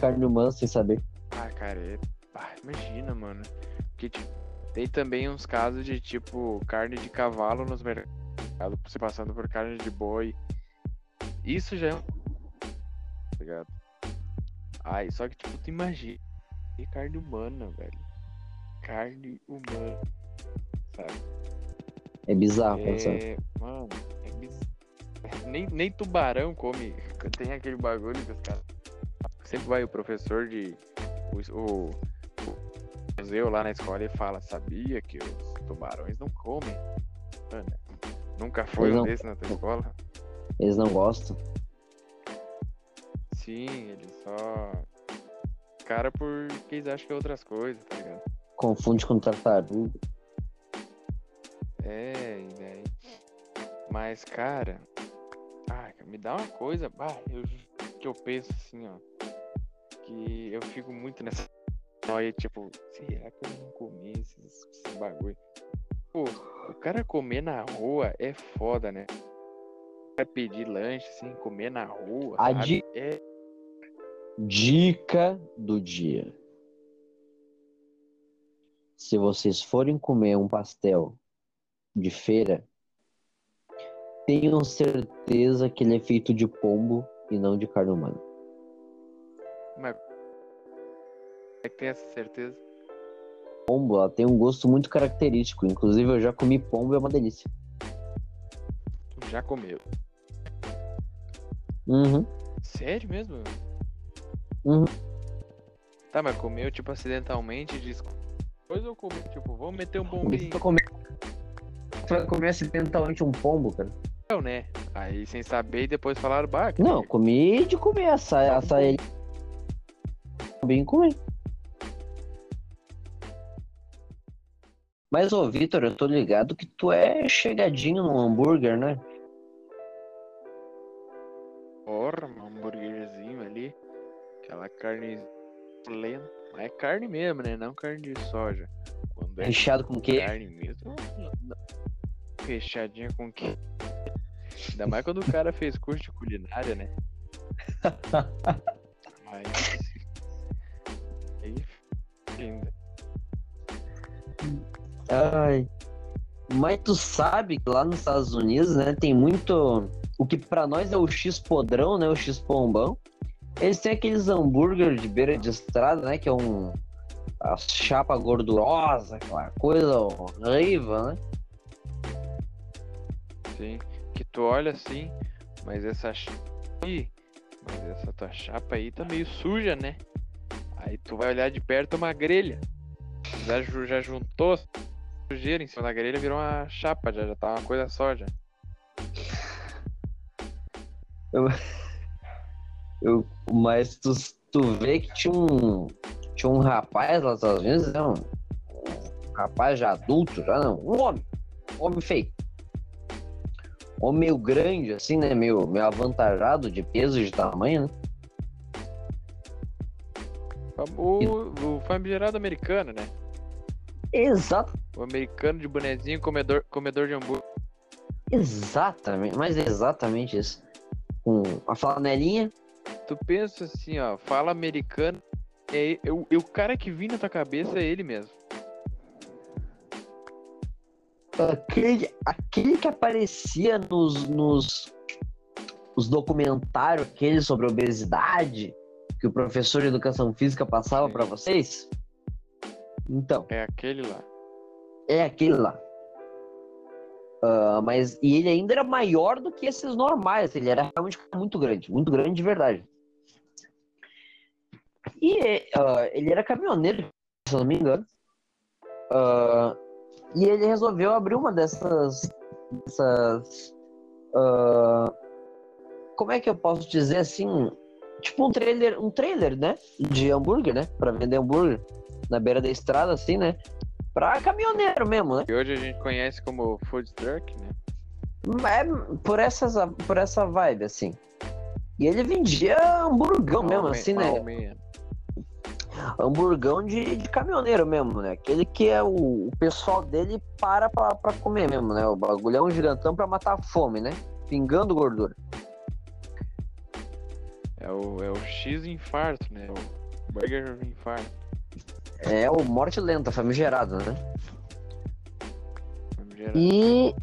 carne humana sem saber. Ah, cara, é... ah, imagina, mano. Porque tipo, tem também uns casos de tipo carne de cavalo nos mercados, se passando por carne de boi. Isso já é. Tá ligado? Ai, só que, tipo, tu imagina. Carne humana, velho. Carne humana. Sabe? É bizarro, é... Mano, é bizarro. Nem, nem tubarão come. Tem aquele bagulho que os caras. Sempre vai o professor de. O, o, o museu lá na escola e fala: Sabia que os tubarões não comem? Mano, nunca foi um desses na tua escola? Eles não gostam. Sim, eles só. Cara, porque eles acham que é outras coisas, tá ligado? Confunde com tartaruga. É, e daí. Mas, cara, ah, me dá uma coisa, bah, eu, que eu penso assim, ó, que eu fico muito nessa noia, tipo, será que eu não comi esses, esses bagulho? Pô, o cara comer na rua é foda, né? Vai pedir lanche, assim, comer na rua, A sabe? di- É, Dica do dia. Se vocês forem comer um pastel de feira, tenham certeza que ele é feito de pombo e não de carne humana. mas... É que tem essa certeza. Pombo, ela tem um gosto muito característico. Inclusive, eu já comi pombo e é uma delícia. Tu já comeu. Uhum. Sério mesmo? Uhum. Tá, mas comeu, tipo, acidentalmente, diz... Depois eu comi, tipo, vamos meter um Comi bombinho, pra comer, pra comer acidentalmente um pombo, cara. né? Aí, sem saber, e depois falaram, bah, que Não, comi de comer essa, essa ele. Bem comer. Mas, ô, Vitor, eu tô ligado que tu é chegadinho no hambúrguer, né? Carne lenta. É carne mesmo, né? Não carne de soja. Quando é Recheado com queijo. carne mesmo. Fechadinha com que. Ainda mais quando o cara fez curso de culinária, né? Mas. Aí. Ai. Mas tu sabe que lá nos Estados Unidos, né, tem muito. O que pra nós é o X podrão, né? O X pombão. Eles têm aqueles hambúrguer de beira de estrada, né? Que é um. A chapa gordurosa, aquela coisa horrível, né? Sim. Que tu olha assim, mas essa chapa aí. Mas essa tua chapa aí tá meio suja, né? Aí tu vai olhar de perto uma grelha. Já, já juntou sujeira em cima da grelha, virou uma chapa, já, já tá uma coisa só já. Eu, mas tu, tu vê que tinha um, tinha um rapaz lá nos Estados Unidos, né? Um, um rapaz já adulto, já não, um homem, um homem feio. Um homem meio grande, assim, né? Meio, meio avantajado de peso e de tamanho, né? O, o famigerado americano, né? Exato, O americano de bonezinho, comedor, comedor de hambúrguer. exatamente, mas é exatamente isso. Com a flanelinha, Tu pensa assim, ó, fala americano, é, é o, é o cara que vem na tua cabeça é ele mesmo. aquele, aquele que aparecia nos, nos os documentários aqueles sobre obesidade que o professor de educação física passava para vocês. Então, É aquele lá. é aquele lá. Ah, mas e ele ainda era maior do que esses normais. Ele era realmente muito grande, muito grande de verdade. E ah, ele era caminhoneiro, se não me engano. Ah, e ele resolveu abrir uma dessas. dessas ah, como é que eu posso dizer assim? Tipo um trailer, um trailer, né? De hambúrguer, né? Pra vender hambúrguer na beira da estrada, assim, né? Pra caminhoneiro mesmo, né? E hoje a gente conhece como food truck, né? É por, essas, por essa vibe, assim. E ele vendia hamburgão mesmo, assim, né? Hamburgão de, de caminhoneiro mesmo, né? Aquele que é o, o pessoal dele para pra, pra comer mesmo, né? O bagulho é um gigantão pra matar a fome, né? Pingando gordura. É o, é o X infarto, né? O burger infarto. É o morte lenta, famigerado, né? vamos gerar. E.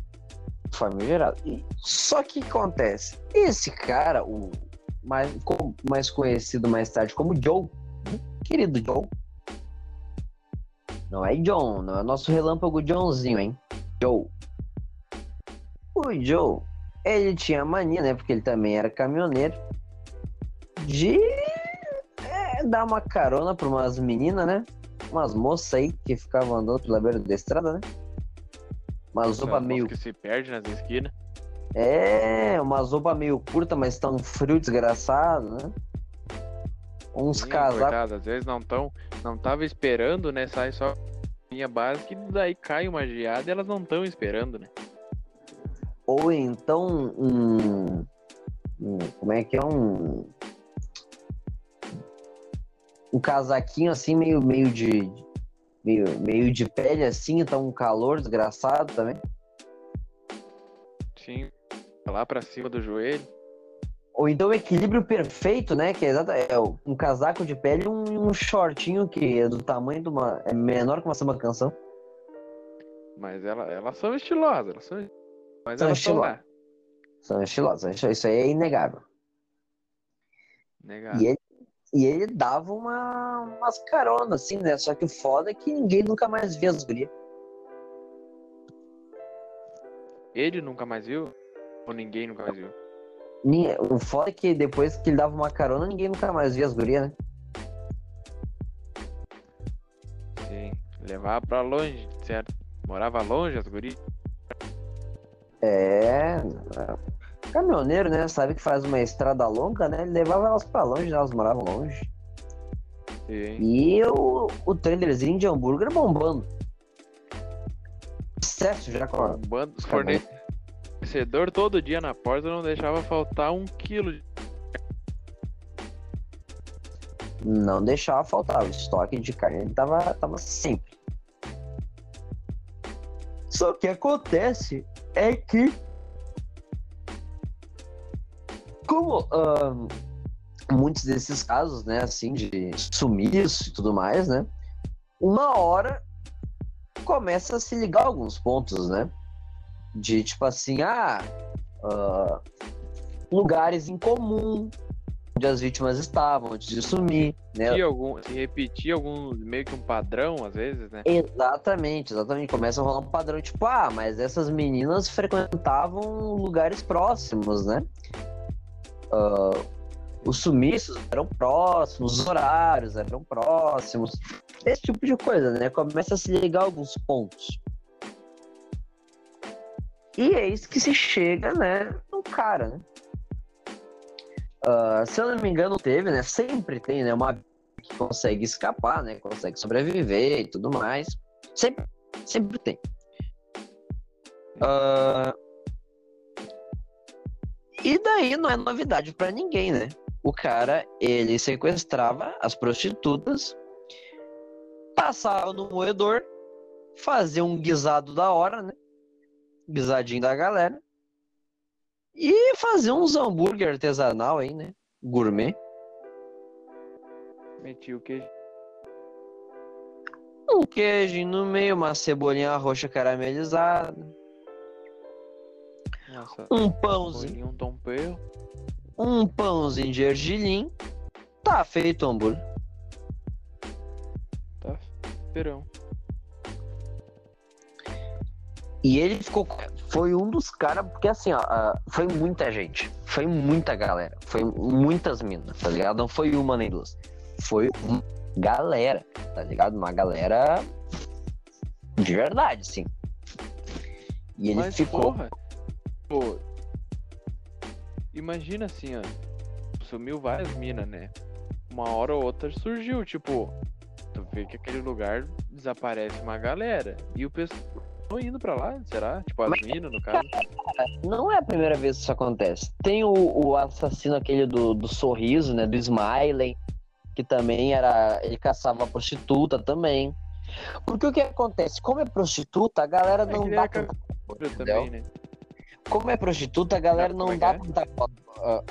Famigerado. E... Só que acontece? Esse cara, o mais, mais conhecido mais tarde como Joe, né? Querido Joe. Não é John, não é nosso relâmpago Johnzinho, hein? Joe. O Joe, ele tinha mania, né? Porque ele também era caminhoneiro. De é, dar uma carona pra umas meninas, né? Umas moças aí que ficavam andando pela beira da estrada, né? Uma zoba meio. que se perde nas esquinas. É, uma zoba meio curta, mas tão frio desgraçado, né? Uns casacos. às vezes não tão, não tava esperando, né? Sai só linha básica e daí cai uma geada e elas não estão esperando, né? ou então um, um como é que é um um casaquinho assim meio meio de meio, meio de pele assim, então um calor desgraçado também. Sim, lá para cima do joelho. Ou então o equilíbrio perfeito, né? Que é, exato, é um casaco de pele e um, um shortinho que é do tamanho de uma. é menor que uma samba canção. Mas ela, elas são estilosas, elas são. Mas São elas estão lá. São estilosas, isso- aí é inegável. Negado. E ele, e ele dava uma, umas caronas, assim, né? Só que o foda é que ninguém nunca mais vê as gurias. Ele nunca mais viu? Ou ninguém nunca mais viu? O foda é que depois que ele dava uma carona, ninguém nunca mais via as gurias, né? Sim. Levava pra longe, certo? Morava longe as gurias. É. Caminhoneiro, né? Sabe que faz uma estrada longa, né? Ele levava elas pra longe, né? elas moravam longe. Sim. E o, o trailerzinho de hambúrguer bombando. Excesso já com a- Um bando, os bom. Fornecedor todo dia na porta não deixava faltar um quilo de Não deixava faltar. O estoque de carne tava, tava sempre. Só que acontece é que. Como ahn, muitos desses casos, né, assim, de sumiço e tudo mais, né? Uma hora começa a se ligar alguns pontos, né? De tipo assim, ah, ah, lugares em comum onde as vítimas estavam antes de sumir, né? repetir algum, se repetir algum meio que um padrão às vezes, né? Exatamente, exatamente. Começa a rolar um padrão, tipo, ah, mas essas meninas frequentavam lugares próximos, né? Ah, os sumiços eram próximos, os horários eram próximos. Esse tipo de coisa, né? Começa a se ligar alguns pontos. E é isso que se chega, né, no cara, né? Ah, se eu não me engano, teve, né? Sempre tem, né? Uma que consegue escapar, né? Consegue sobreviver e tudo mais. Sempre, sempre tem. Ah, E daí não é novidade pra ninguém, né? O cara, ele sequestrava as prostitutas, passava no moedor, fazia um guisado da hora, né? Guisadinho da galera. E fazia uns hambúrguer artesanal aí, né? Gourmet. Meti o queijo. Um queijo no meio, uma cebolinha roxa caramelizada, Nossa, um pãozinho, um tompeiro. um pãozinho de ergelim. Tá feito o hambúrguer. Tá perão. E ele ficou. Foi um dos caras, porque assim, ó, foi muita gente. Foi muita galera. Foi muitas minas, tá ligado? Não foi uma nem duas. Foi uma galera, tá ligado? Uma galera de verdade, sim. E ele Mas ficou. porra, pô, imagina assim, ó, sumiu várias minas, né? Uma hora ou outra surgiu, tipo, tu vê que aquele lugar desaparece uma galera e o pessoal estão indo pra lá, será? Tipo, as minas, no caso. Não é a primeira vez que isso acontece. Tem o, o assassino aquele do, do sorriso, né? Do Smiley, que também era. Ele caçava prostituta também. Porque o que acontece? Como é prostituta, a galera É não nem dá a tanta Outra entendeu? também, né? Como é prostituta, a galera Como não é dá é? muita bola. Ah,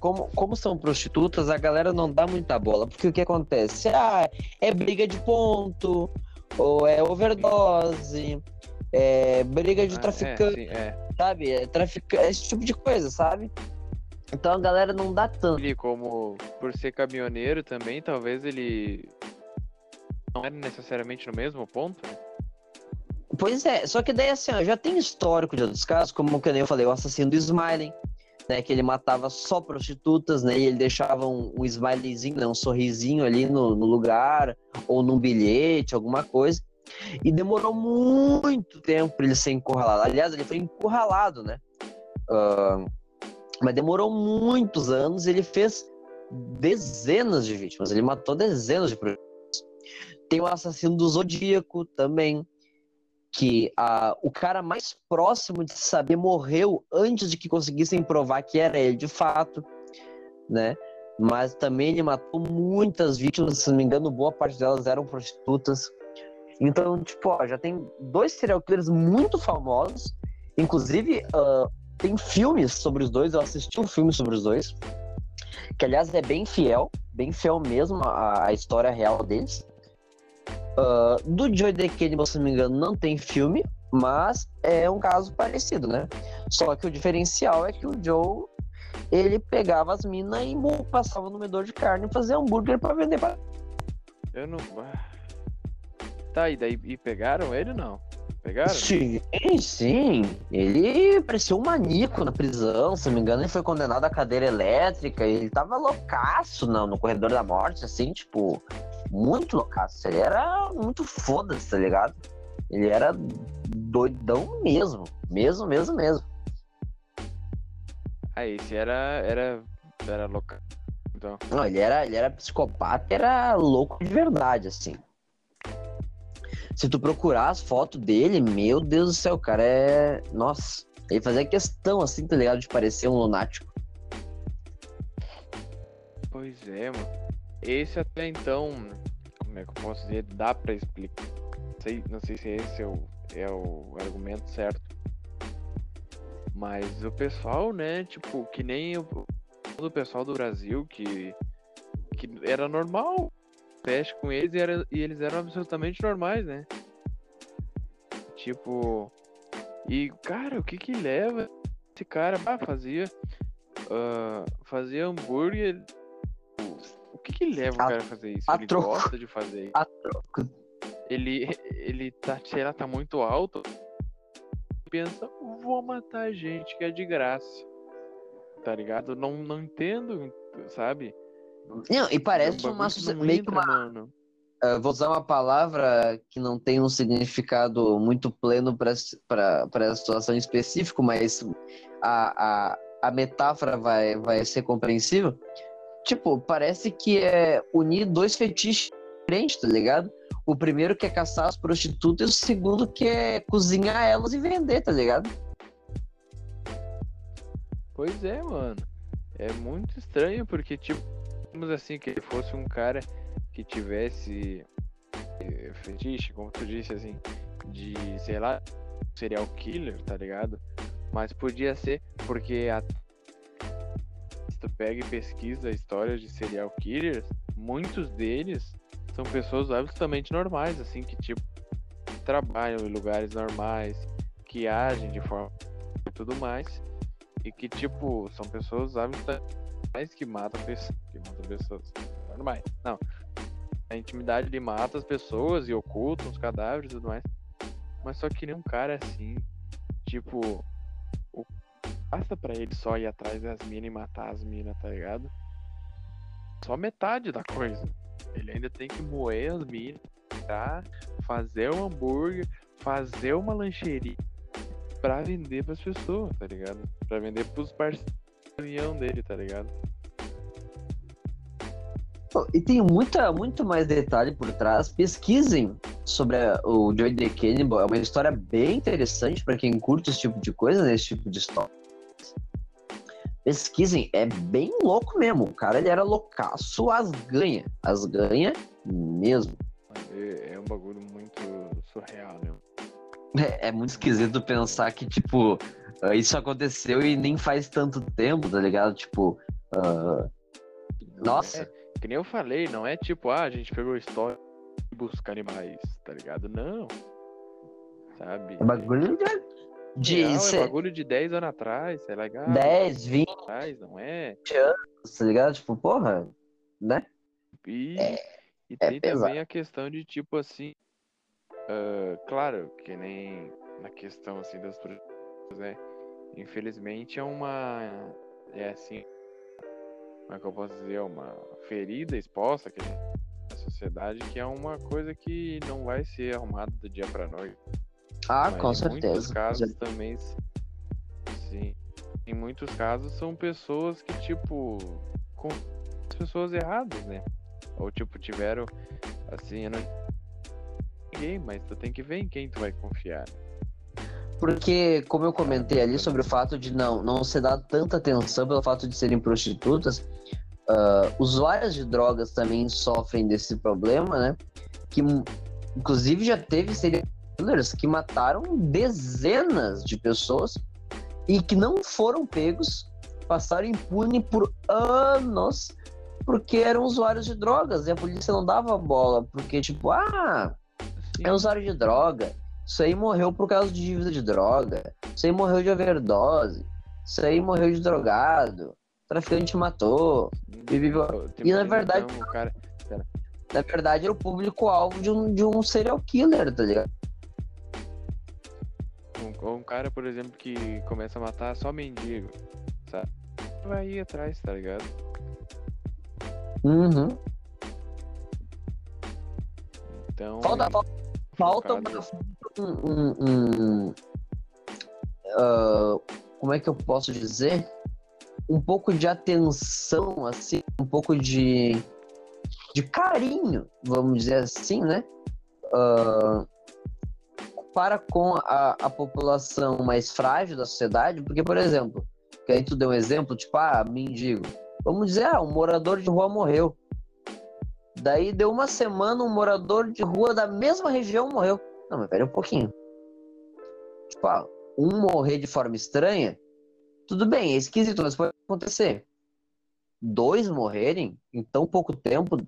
Como, como são prostitutas, a galera não dá muita bola. Porque o que acontece? Ah, é briga de ponto, ou é overdose, é briga de Ah, traficante, É, é. sabe? É traficante, esse tipo de coisa, sabe? Então a galera não dá tanto. Ele, como por ser caminhoneiro também, talvez ele não era necessariamente no mesmo ponto, né? Pois é, só que daí assim, ó, já tem histórico de outros casos, como que nem eu falei, o assassino do Smiley, né? Que ele matava só prostitutas, né? E ele deixava um, um smileyzinho, né, um sorrisinho ali no, no lugar, ou num bilhete, alguma coisa. E demorou muito tempo pra ele ser encurralado. Aliás, ele foi encurralado, né? Ah, mas demorou muitos anos, ele fez dezenas de vítimas, ele matou dezenas de prostitutas. Tem o assassino do Zodíaco também, que a, o cara mais próximo de saber morreu antes de que conseguissem provar que era ele de fato, né? Mas também ele matou muitas vítimas, se não me engano, boa parte delas eram prostitutas. Então, tipo, ó, já tem dois serial killers muito famosos. Inclusive, uh, tem filmes sobre os dois. Eu assisti um filme sobre os dois. Que, aliás, é bem fiel. Bem fiel mesmo à, à história real deles. Uh, do Joe D. Kennedy, se não me engano, não tem filme. Mas é um caso parecido, né? Só que o diferencial é que o Joe ele pegava as minas e passava no medor de carne e fazia hambúrguer para vender Eu não. Tá, e daí e pegaram ele não? Pegaram? Sim, sim. Ele parecia um maníaco na prisão, se não me engano, ele foi condenado à cadeira elétrica. Ele tava loucaço não, no corredor da morte, assim, tipo, muito loucaço. Ele era muito foda-se, tá ligado? Ele era doidão mesmo. Mesmo, mesmo, mesmo. Ah, esse era. era. era louco. Então. Não, ele era, ele era psicopata, era louco de verdade, assim. Se tu procurar as fotos dele, meu Deus do céu, cara, é. Nossa, ele fazia questão, assim, tá ligado? De parecer um lunático. Pois é, mano. Esse até então, como é que eu posso dizer? Dá pra explicar. Sei, não sei se esse é o, é o argumento certo. Mas o pessoal, né, tipo, que nem o, o pessoal do Brasil, que, que era normal teste com eles e, era, e eles eram absolutamente normais, né? Tipo. E, cara, o que que leva esse cara? Ah, fazia. Uh, fazia hambúrguer. O que que leva a, o cara a fazer isso? A ele troco. gosta de fazer isso. A troco. Ele, ele tá, sei lá, tá muito alto. Pensa, vou matar a gente que é de graça. Tá ligado? Não, não entendo, sabe? Não, e parece uma meio que uma. Uh, vou usar uma palavra que não tem um significado muito pleno para essa situação específica, mas a, a, a metáfora vai, vai ser compreensível. Tipo, parece que é unir dois fetiches diferentes, tá ligado? O primeiro que é caçar as prostitutas e o segundo que é cozinhar elas e vender, tá ligado? Pois é, mano. É muito estranho, porque, tipo, digamos assim, que ele fosse um cara que tivesse eh, fetiche, como tu disse, assim, de, sei lá, serial killer, tá ligado? Mas podia ser, porque a... se tu pega e pesquisa histórias de serial killers, muitos deles são pessoas absolutamente normais, assim, que tipo trabalham em lugares normais, que agem de forma e tudo mais, e que tipo são pessoas absolutamente que matam pessoas. Que pessoas. Normais. Não. A intimidade ele mata as pessoas e oculta os cadáveres e tudo mais. Mas só que nem um cara assim, tipo, o... basta pra ele só ir atrás das minas e matar as minas, tá ligado? Só metade da coisa. Ele ainda tem que moer as minas, tá? fazer um hambúrguer, fazer uma lancheria pra vender pras pessoas, tá ligado? Pra vender pros parceiros opinião dele, tá ligado? E tem muita, muito mais detalhe por trás. Pesquisem sobre a, o Joey D. Cannibal. É uma história bem interessante para quem curte esse tipo de coisa, né? Esse tipo de história. Pesquisem, é bem louco mesmo. O cara ele era loucaço, as ganha. As ganha mesmo. É, é um bagulho muito surreal, né? É, é muito esquisito pensar que, tipo, isso aconteceu e nem faz tanto tempo, tá ligado? Tipo, uh... nossa. É, que nem eu falei, não é tipo, ah, a gente pegou história e busca animais, tá ligado? Não. Sabe? É bagulho de. Real, é bagulho de 10 anos atrás, é legal. 10, 20 atrás, não é? anos, tá ligado? Tipo, porra, né? E, é, e é tem é também a questão de, tipo assim, uh, claro, que nem na questão assim das né? Infelizmente é uma é assim como é que eu posso dizer? Uma ferida exposta que a sociedade que é uma coisa que não vai ser arrumada do dia para noite. Ah Mas com em certeza. muitos casos Já... também sim. Em muitos casos são pessoas que tipo com as pessoas erradas né? Ou tipo tiveram assim eu não Ok, mas tu tem que ver em quem tu vai confiar. Porque, como eu comentei ali sobre o fato de não, não ser dado tanta atenção pelo fato de serem prostitutas, uh, usuárias de drogas também sofrem desse problema, né? Que inclusive já teve serial killers que mataram dezenas de pessoas e que não foram pegos, passaram impune por anos porque eram usuários de drogas e a polícia não dava bola, porque tipo, ah, é usuário de droga, isso aí morreu por causa de dívida de droga, isso aí morreu de overdose, isso aí morreu de drogado, traficante matou, e, na verdade, então, cara... na verdade era o público-alvo de um, de um serial killer, tá ligado? Um, um cara, por exemplo, que começa a matar só mendigo, sabe? Vai ir atrás, tá ligado? Uhum. Então. Falta, falta uma, um, um, um uh, como é que eu posso dizer? Um pouco de atenção, assim, um pouco de, de carinho, vamos dizer assim, né? Uh, para com a, a população mais frágil da sociedade, porque, por exemplo, que aí tu deu um exemplo, tipo, ah, mendigo Vamos dizer, ah, um morador de rua morreu. Daí deu uma semana, um morador de rua da mesma região morreu. Não, mas pera um pouquinho. Tipo, ah, um morrer de forma estranha, tudo bem, é esquisito, mas pode acontecer. Dois morrerem em tão pouco tempo,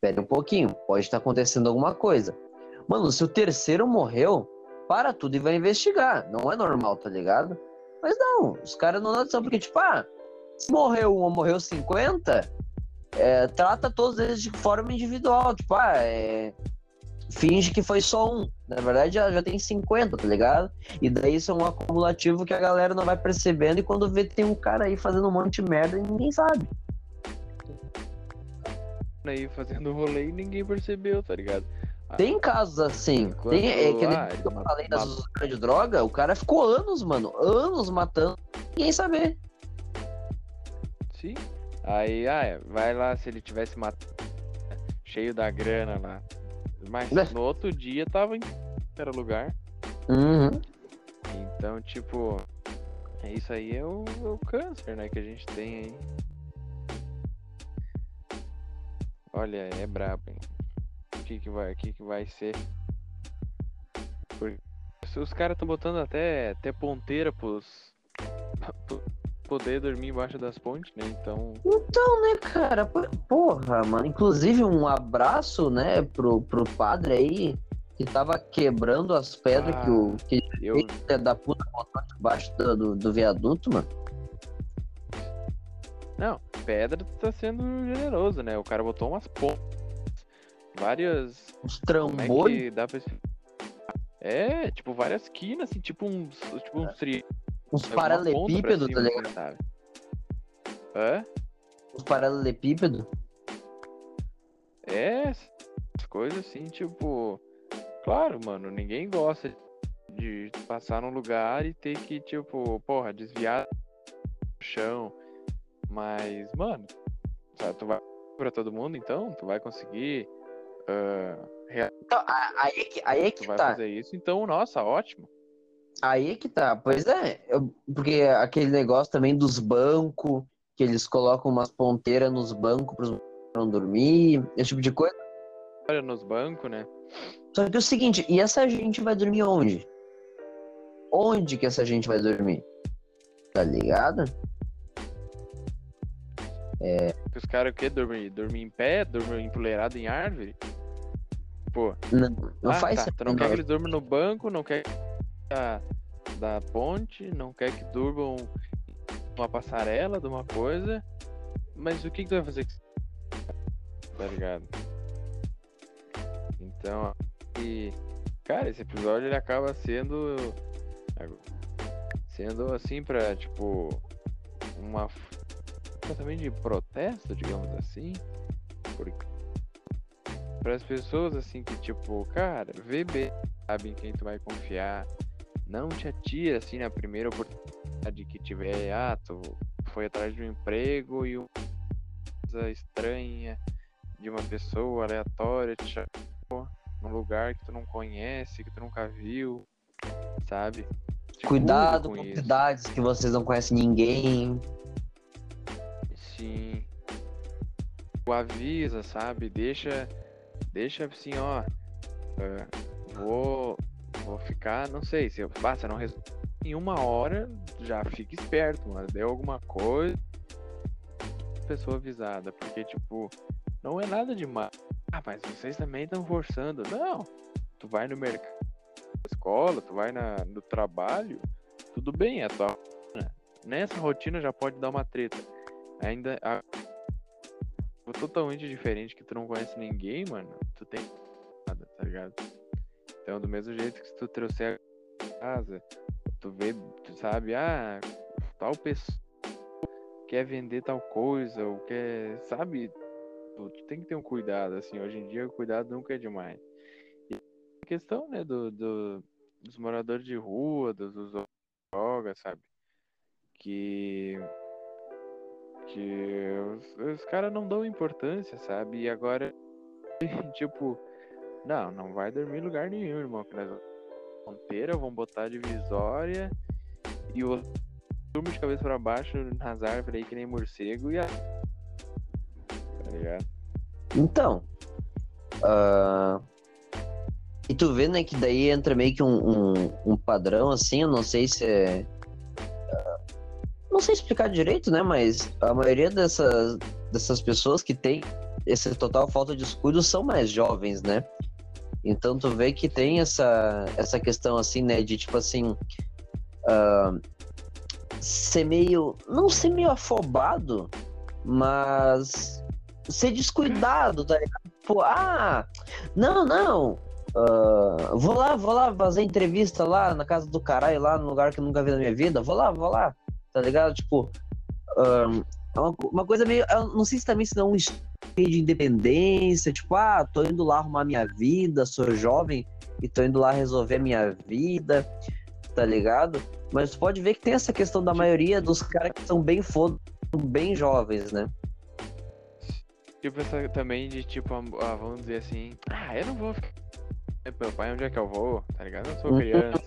pera um pouquinho, pode estar acontecendo alguma coisa. Mano, se o terceiro morreu, para tudo e vai investigar. Não é normal, tá ligado? Mas não, os caras não atenção, porque, tipo, ah, se morreu um ou morreu 50, é, trata todos eles de forma individual. Tipo, ah, é, finge que foi só um. Na verdade, já, já tem 50, tá ligado? E daí isso é um acumulativo que a galera não vai percebendo. E quando vê, tem um cara aí fazendo um monte de merda e ninguém sabe. Aí fazendo rolê e ninguém percebeu, tá ligado? Ah, tem casos assim. Enquanto, tem, é, que ah, eu falei das usuárias de droga, o cara ficou anos, mano, anos matando, ninguém saber. Sim. Aí, ah, vai lá se ele tivesse matado cheio da grana lá. Mas né? no outro dia tava em era lugar. Uhum. Então, tipo, isso aí é o, é o, câncer, né, que a gente tem aí. Olha, é brabo, hein? O que que vai, o que que vai ser? Porque os caras estão botando até, até ponteira pros, poder dormir embaixo das pontes, né? Então. Então, né, cara? Porra, mano. Inclusive, um abraço, né, pro, pro padre aí que tava quebrando as pedras ah, que o que eu... da puta botou debaixo do, do, viaduto, mano. Não, pedra tá sendo generoso, né? O cara botou umas pontas, várias. Os trambolhos. É pra... É, tipo, várias quinas, assim, tipo uns. Tipo uns é. Uns paralelepípedos, tá ligado? Sabe? Hã? Uns paralelepípedos? É, coisas assim, tipo. Claro, mano, ninguém gosta de passar num lugar e ter que, tipo, porra, desviar o chão. Mas, mano, sabe, tu vai pra todo mundo, então, tu vai conseguir. Uh, então, aí, é que, aí é que tu vai tá. fazer isso, então, nossa, ótimo. Aí é que tá, pois é, eu, porque aquele negócio também dos bancos, que eles colocam umas ponteiras nos bancos para não dormir, esse tipo de coisa. Olha, nos bancos, né? Só que é o seguinte, e essa gente vai dormir onde? Onde que essa gente vai dormir? Tá ligado? É... Os caras o quê? Dormir, dormir em pé? Dormir empoleirado em árvore? Pô. Não, não ah, faz tá. Tu não quer que eles dormam no banco, não quer da, da ponte, não quer que durmam uma passarela de uma coisa. Mas o que, que tu vai fazer? Tá ligado? Então, e, cara, esse episódio ele acaba sendo sendo assim para tipo uma também de protesto, digamos assim, porque para as pessoas assim que tipo, cara, vê bem, sabe em quem tu vai confiar, não te atira assim na primeira oportunidade que tiver. Ah, tu foi atrás de um emprego e uma coisa estranha de uma pessoa aleatória te chamou. num lugar que tu não conhece, que tu nunca viu, sabe? Te Cuidado cuida com isso. cidades que vocês não conhecem ninguém. Sim. Tu avisa, sabe? Deixa, deixa assim, ó. é, vou, vou ficar, não sei, se eu, eu não resolver em uma hora, já fica esperto, mano. Deu alguma coisa, pessoa avisada, porque tipo, não é nada demais. Ah, mas vocês também estão forçando. Não. Tu vai no mercado, na escola, tu vai na, no trabalho, tudo bem, é tua rotina. Nessa rotina já pode dar uma treta. Ainda a... totalmente diferente que tu não conhece ninguém, mano. Tu tem nada, tá ligado? Então, do mesmo jeito que se tu trouxer a casa, tu vê, tu sabe, ah, tal pessoa quer vender tal coisa, ou quer, sabe? Tu, tu tem que ter um cuidado, assim, hoje em dia o cuidado nunca é demais. E a questão, né, do, do- dos moradores de rua, dos usuários de drogas, sabe? Que que os, os caras não dão importância, sabe? E agora, tipo, não, não vai dormir lugar nenhum, irmão. Que fronteira, vamos botar divisória e o turma de cabeça pra baixo nas árvores aí que nem morcego e a. Tá ligado? Então. ah, E tu vê, né, que daí entra meio que um, um, um padrão, assim, eu não sei se é. ah, Não sei explicar direito, né? Mas a maioria dessas, dessas pessoas que tem esse total falta de descuido são mais jovens, né? Então tu vê que tem essa, essa questão assim, né? De tipo assim. ah, ser meio. Não ser meio afobado, mas ser descuidado, tá ligado? Pô, ah, não, não. ah, vou lá, vou lá fazer entrevista lá na casa do caralho, lá no lugar que eu nunca vi na minha vida. Vou lá, vou lá, tá ligado? Tipo, é uma, co- uma coisa meio. Não sei se também se não é um de independência, tipo, ah, tô indo lá arrumar minha vida, sou jovem e tô indo lá resolver minha vida, tá ligado? Mas tu pode ver que tem essa questão da maioria dos caras que são bem foda, bem jovens, né? Tipo, essa também de tipo, ah, vamos dizer assim, ah, eu não vou ficar. Meu pai, onde é que eu vou? Tá ligado? Eu sou Uhum. criança,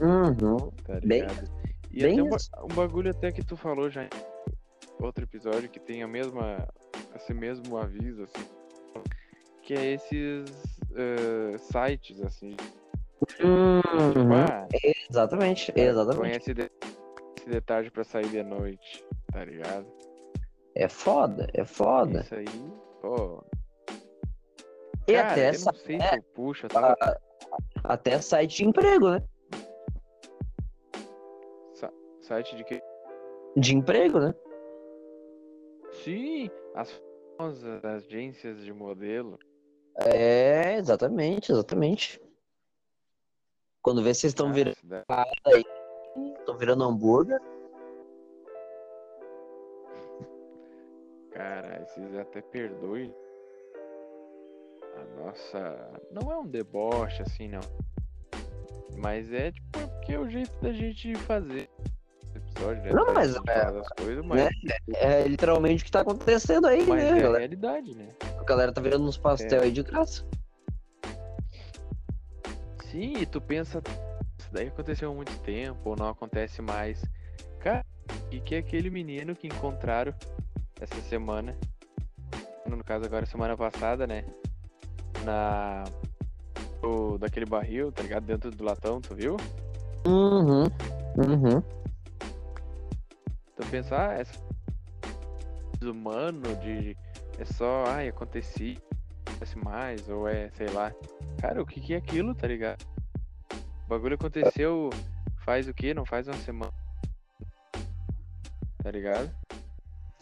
Uhum. tá Bem- ligado? e bem até um, um bagulho até que tu falou já em outro episódio que tem a mesma. Esse mesmo aviso, assim. Que é esses eh, sites, assim. Tipo, Uhum. ah, Exatamente, põe exatamente. esse, de- esse detalhe pra sair de noite, tá ligado? É foda, é foda. Isso aí, pô. E Cara, até, eu sa- não sei se eu puxo essa a- até site de emprego, né? sa- site de que. De emprego, né? Sim, as famosas agências de modelo. É, exatamente, exatamente. Quando vê vocês estão cara, virando, estão virando hambúrguer. Cara, esses até perdoe. A nossa. Não é um deboche assim, não. Mas é tipo, é porque é o jeito da gente fazer né? Não, mas gente é- falar das coisas, mas, É literalmente o que tá acontecendo aí, mas né, é a galera? realidade, né? A galera tá virando uns pastel É. aí de graça. Sim, e tu pensa, isso daí aconteceu há muito tempo, ou não acontece mais. Cara, e que é aquele menino que encontraram essa semana, no caso agora semana passada, né? Na. do- daquele barril, tá ligado? Dentro do latão, tu viu? Uhum, uhum. Tu pensa, ah, é só humano, de. É só, ai, acontecia, acontece mais, ou é, sei lá. Cara, o que que é aquilo, tá ligado? O bagulho aconteceu faz o quê? Não faz uma semana. Tá ligado?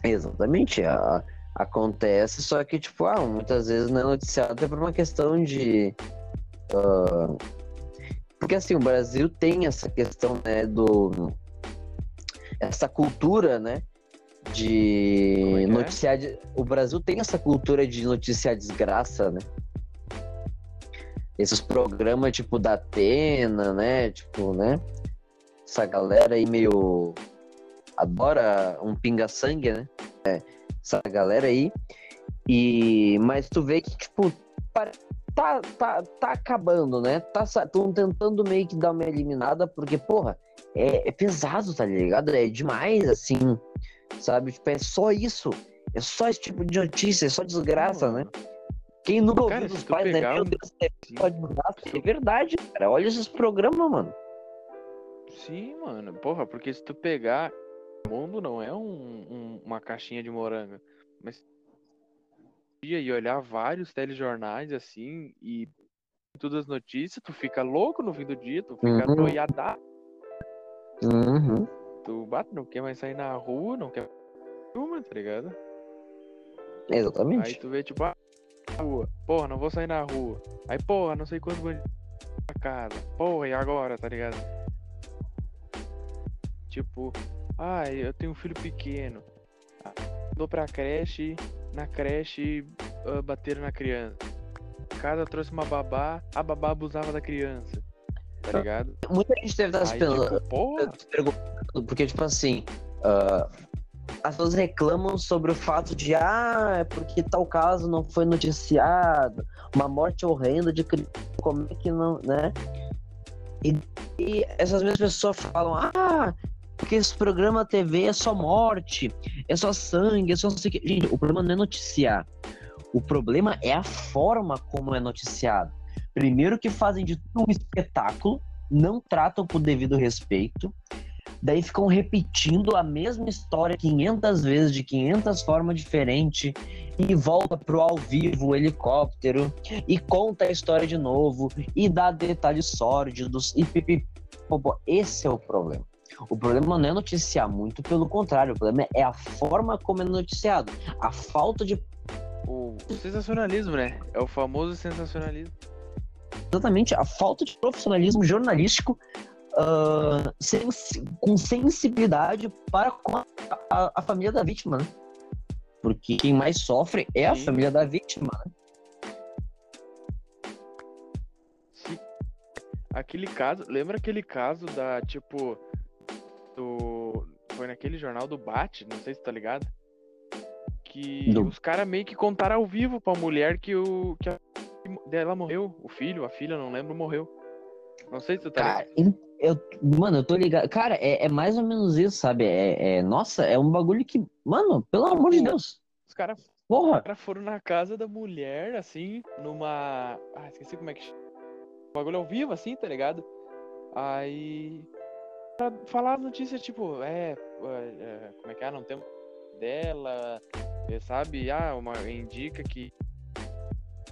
Exatamente. a- acontece, só que, tipo, ah, muitas vezes não é noticiado até por uma questão de. ah, porque assim, o Brasil tem essa questão, né, do. Essa cultura, né? É De que é? noticiar. de- O Brasil tem essa cultura de noticiar desgraça, né? Esses programas tipo da Atena, né? Tipo, né? Essa galera aí meio. Adora um pinga-sangue, né? É, essa galera aí. E. Mas tu vê que, tipo, parece tá, tá, tá acabando, né? Tá, tentando meio que dar uma eliminada, porque, porra, é, é, pesado, tá ligado? É demais, assim, sabe? Tipo, é só isso. É só esse tipo de notícia, é só desgraça, né? Quem nunca ouviu dos pais, né? Meu Deus, é só desgraça. É verdade, cara. Olha esses programas, mano. Sim, mano. Porra, porque se tu pegar. O mundo não é um, um, uma caixinha de morango. Mas e olhar vários telejornais assim e todas as notícias, tu fica louco no fim do dia, tu fica uhum. noiadado. Uhum. Tu bate, não quer mais sair na rua, não quer uma, tá ligado? Exatamente. Aí tu vê, tipo, ah, rua, porra, não vou sair na rua. Aí, porra, não sei quantos bandidos na casa. Porra, e agora, tá ligado? Tipo, ah, eu tenho um filho pequeno. Dou pra creche na creche uh, bateram na criança. A casa trouxe uma babá, a babá abusava da criança. Tá ligado? Muita gente deve estar se perguntando. Porque, tipo assim, uh, as pessoas reclamam sobre o fato de, ah, é porque tal caso não foi noticiado, uma morte horrenda de criança, como é que não, né? E, e essas mesmas pessoas falam, ah, porque esse programa TV é só morte, é só sangue, é só não sei o que. Gente, o problema não é noticiar. O problema é a forma como é noticiado. Primeiro que fazem de tudo um espetáculo, não tratam com o devido respeito, daí ficam repetindo a mesma história 500 vezes, de 500 formas diferentes, e volta pro ao vivo o helicóptero, e conta a história de novo, e dá detalhes sórdidos, e pipi. Esse é o problema. O problema não é noticiar, muito pelo contrário, o problema é a forma como é noticiado, a falta de. O sensacionalismo, né? É o famoso sensacionalismo. Exatamente, a falta de profissionalismo jornalístico uh, sens com sensibilidade para com a, a, a, família da vítima, né? Porque quem mais sofre é a Sim. família da vítima, né? Aquele caso, lembra aquele caso da, tipo. Foi naquele jornal do Bate, não sei se tá ligado. Que do... os caras meio que contaram ao vivo pra mulher que o. que a dela morreu. O filho, a filha, não lembro, morreu. Não sei se tu tá cara, ligado. Eu, mano, eu tô ligado. Cara, é, é mais ou menos isso, sabe? É, é, nossa, é um bagulho que. Mano, pelo amor de Deus. Os caras Porra. Os caras foram na casa da mulher, assim, numa. Ah, esqueci como é que. O bagulho ao vivo, assim, tá ligado? Aí pra falar notícias tipo, é, é, como é que é, não tem dela, é, sabe? Ah, uma indica que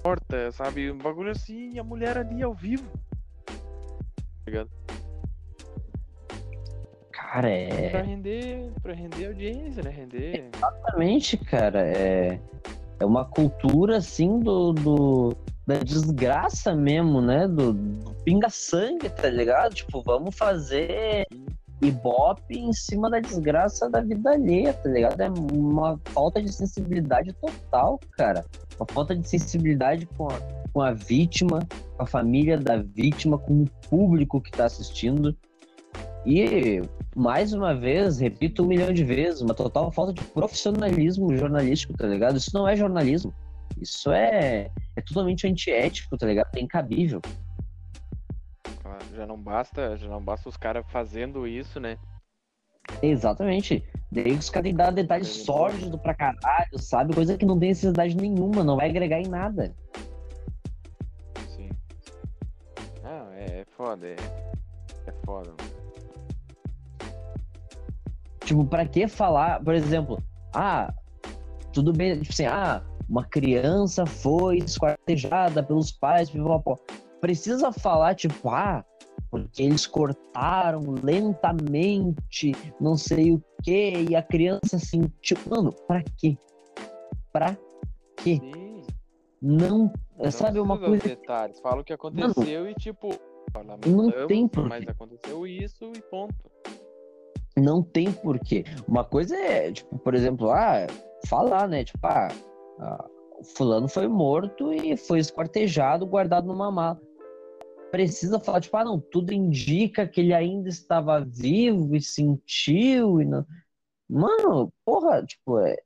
porta, sabe? Um bagulho assim, e a mulher ali ao vivo. Tá ligado? Cara, é. Pra render, pra render audiência, né? Render. Exatamente, cara. É, é uma cultura assim do, do da desgraça mesmo, né? Do, do pinga-sangue, tá ligado? Tipo, vamos fazer ibope em cima da desgraça da vida alheia, tá ligado? É uma falta de sensibilidade total, cara. Uma falta de sensibilidade com a, com a vítima, com a família da vítima, com o público que tá assistindo. E, mais uma vez, repito um milhão de vezes, uma total falta de profissionalismo jornalístico, tá ligado? Isso não é jornalismo. Isso é, é totalmente antiético, tá ligado? É incabível. Já não basta, já não basta os caras fazendo isso, né? Exatamente. Daí os caras dão detalhes sórdidos pra caralho, sabe? Coisa que não tem necessidade nenhuma, não vai agregar em nada. Sim. Não, é, é foda, é, é foda. Mano. Tipo, pra que falar, por exemplo, ah, tudo bem, tipo assim, ah, uma criança foi esquartejada pelos pais, precisa falar, tipo, ah, porque eles cortaram lentamente, não sei o que, e a criança sentiu. Tipo, mano, pra quê? Pra quê? Sim. Não, não sabe uma coisa. Detalhes. Fala o que aconteceu Mano, e tipo. Não tem porquê. Mas aconteceu isso e ponto. Não tem porquê. Uma coisa é, tipo, por exemplo, ah, falar, né? Tipo, ah, ah, fulano foi morto e foi esquartejado, guardado numa mala. Precisa falar, tipo, ah, não, tudo indica que ele ainda estava vivo e sentiu e não. Mano, porra, tipo, é,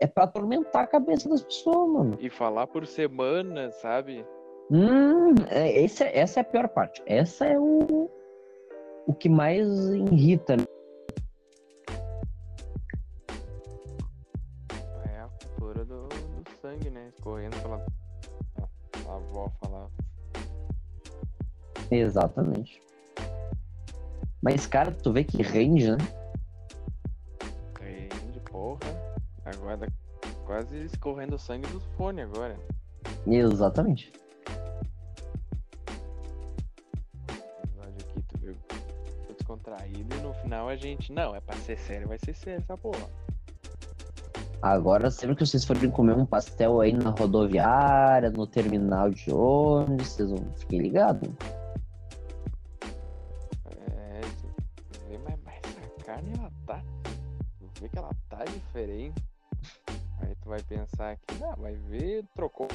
é pra atormentar a cabeça das pessoas, mano. E falar por semana, sabe? Hum, é, esse, é- essa é a pior parte. Essa é o, o que mais irrita. É Escorrendo pela. A avó falava. Exatamente. Mas, cara, tu vê que rende, né? Rende, porra. Agora tá quase escorrendo o sangue dos fones agora. Exatamente. episódio aqui, tu viu? Descontraído e no final a gente. Não, é pra ser sério, vai ser sério essa porra. Agora, sempre que vocês forem comer um pastel aí na rodoviária, no terminal de ônibus, vocês vão fiquem ligados. É, mas, mas essa carne ela tá. Tu vê que ela tá diferente. Aí tu vai pensar que, não, vai ver, trocou.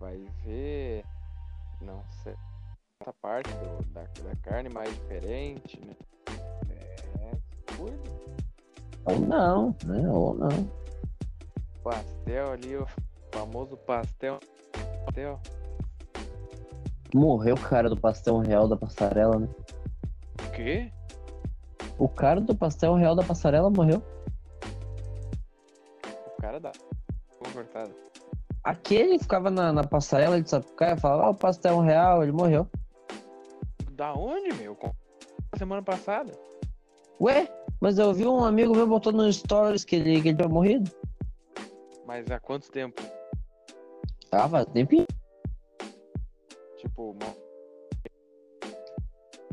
Vai ver. Não sei. Essa parte do- da, da carne mais diferente, né? É, cuida. Ou não, né? Ou não. Pastel ali, o famoso pastel. Pastel. Morreu o cara do pastel real da passarela, né? O quê? O cara do pastel real da passarela morreu. O cara da. Ficou cortado. Aquele que ficava na, na passarela de Sapucaia falava, ah, o pastel real, ele morreu. Da onde, meu? Semana passada. Ué, mas eu vi um amigo meu botou no stories que ele, que ele tinha morrido. Mas há quanto tempo? Ah, faz tempinho. Tipo, mo-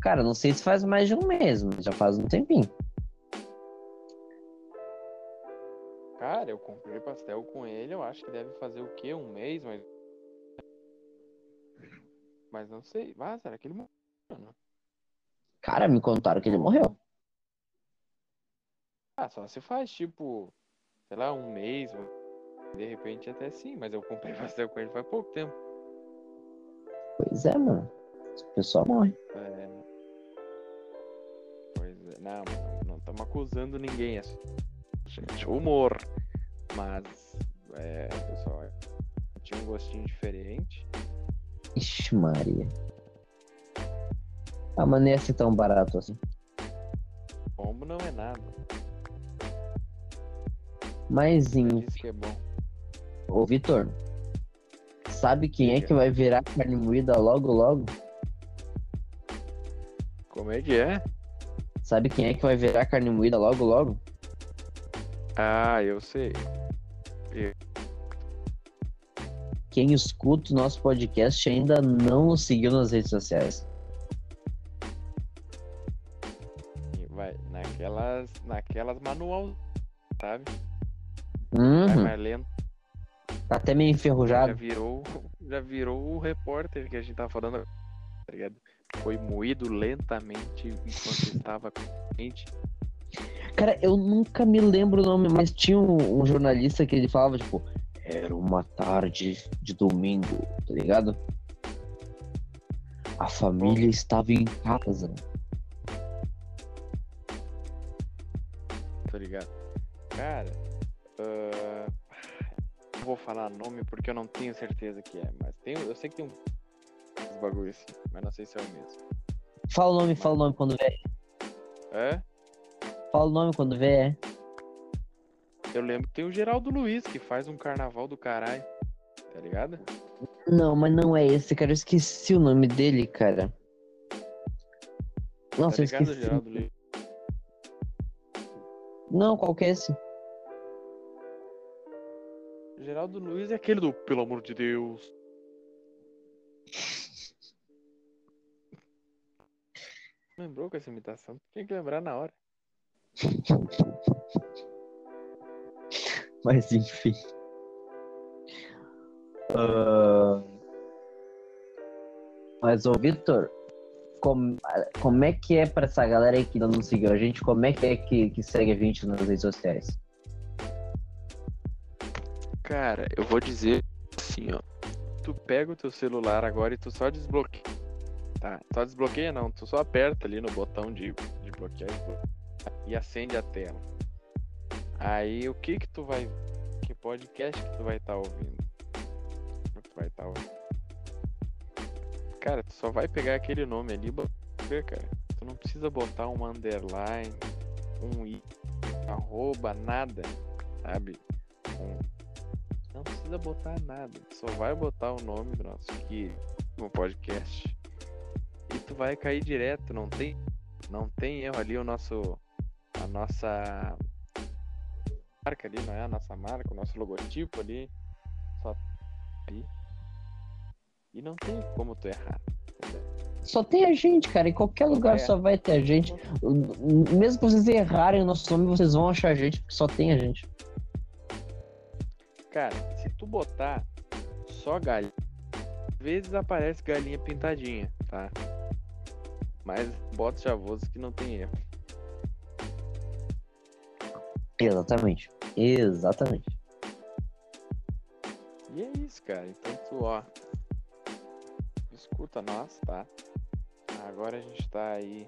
Cara, não sei se faz mais de um mês, mas já faz um tempinho. cara, eu comprei pastel com ele, eu acho que deve fazer o quê? Um mês, mas. Mas não sei. Ah, será que ele morreu? Cara, me contaram que ele morreu. Ah, só se faz tipo, sei lá, um mês, de repente até sim, mas eu comprei pastel com ele faz pouco tempo. Pois é, mano. O pessoal morre. É... Pois é, não, não estamos acusando ninguém, é gente, humor. Mas, é, pessoal, tinha um gostinho diferente. Ixi, Maria. Ah, mas ia ser tão barato assim. Pombo não é nada. Mas, em... que é bom. ô Vitor, sabe quem é que vai virar carne moída logo, logo? Como é que é? Sabe quem é que vai virar carne moída logo, logo? Ah, eu sei. Quem escuta o nosso podcast ainda não nos seguiu nas redes sociais. Vai naquelas, naquelas manual, sabe? Vai Uhum, mais lento. tá até meio Já enferrujado. virou, já virou o repórter que a gente tá falando, tá ligado? Foi moído lentamente enquanto estava quente. Cara, eu nunca me lembro o nome, mas tinha um, um jornalista que ele falava, tipo, era uma tarde de domingo, tá ligado? A família estava em casa. tá ligado? Cara, ah, não vou falar nome porque eu não tenho certeza que é, mas tem, eu sei que tem um esses bagulho assim, mas não sei se é o mesmo. Fala o nome, fala o nome quando vê. É? Fala o nome quando vê, é. Eu lembro que tem o Geraldo Luiz que faz um carnaval do caralho, tá ligado? Não, mas não é esse, cara. Eu esqueci o nome dele, cara. Nossa, tá eu ligado, esqueci. Geraldo Luiz? Não, qual que é esse? Geraldo Luiz é aquele do Pelo amor de Deus. Lembrou com essa imitação? Tinha que lembrar na hora. Mas enfim. Ah, Mas, ô Vitor, como, como é que é pra essa galera aí que ainda não seguiu a gente? Como é que é que, que segue a gente nas redes sociais? Cara, eu vou dizer assim, ó. Tu pega o teu celular agora e tu só desbloqueia. Tá? Só desbloqueia não, tu só aperta ali no botão de, de bloquear e acende a tela. Aí o que que tu vai. Que podcast que tu vai estar ouvindo? vai estar. Cara, tu só vai pegar aquele nome ali, e cara. Tu não precisa botar um underline, um i, arroba, nada, sabe? Um... Não precisa botar nada. Tu só vai botar o nome do nosso aqui no podcast. E tu vai cair direto, não tem, não tem erro ali o nosso a nossa marca ali, não é a nossa marca, o nosso logotipo ali. Só ali. E não tem como tu errar. Só tem a gente, cara. Em qualquer lugar é. só vai ter a gente. Mesmo que vocês errarem o nosso nome, vocês vão achar a gente, porque só tem a gente. Cara, se tu botar só galinha, às vezes aparece galinha pintadinha, tá? Mas bota chavoso que não tem erro. Exatamente. Exatamente. E é isso, cara. Então tu, ó. Escuta nós, tá? Agora a gente tá aí.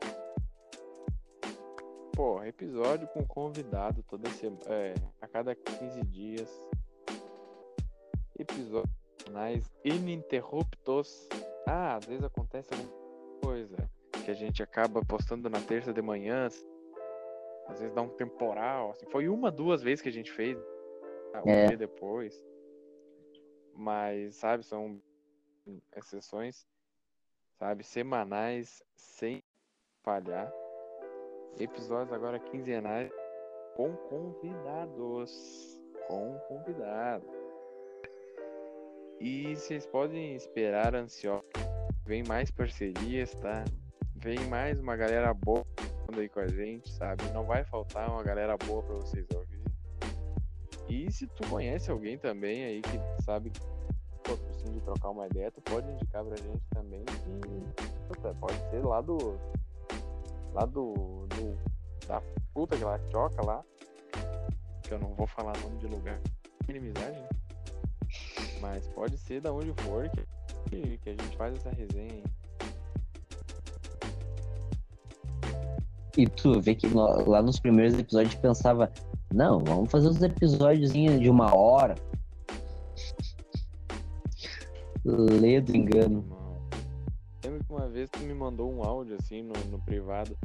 Pô, episódio com convidado toda semana. É, a cada 15 dias. Episódios ininterruptos. Ah, às vezes acontece alguma coisa que a gente acaba postando na terça de manhã às vezes dá um temporal. Assim. Foi uma, duas vezes que a gente fez. Né, um é. dia depois. Mas, sabe, são exceções, sabe, semanais, sem falhar. Episódios agora quinzenais com convidados. Com convidados. E vocês podem esperar ansiosos. Vem mais parcerias, tá? Vem mais uma galera boa aí com a gente, sabe? Não vai faltar uma galera boa para vocês ouvir. E se tu conhece alguém também aí que sabe que precisa de trocar uma ideia, tu pode indicar pra gente também que pode ser lá do lá do, do da puta que lá choca lá, que eu não vou falar nome de lugar, inimizade, né? Mas pode ser da onde for que, que a gente faz essa resenha. E tu vê que lá nos primeiros episódios a gente pensava, não, vamos fazer uns episódios de uma hora. Ledo engano. Lembro que uma vez tu me mandou um áudio assim no, no privado.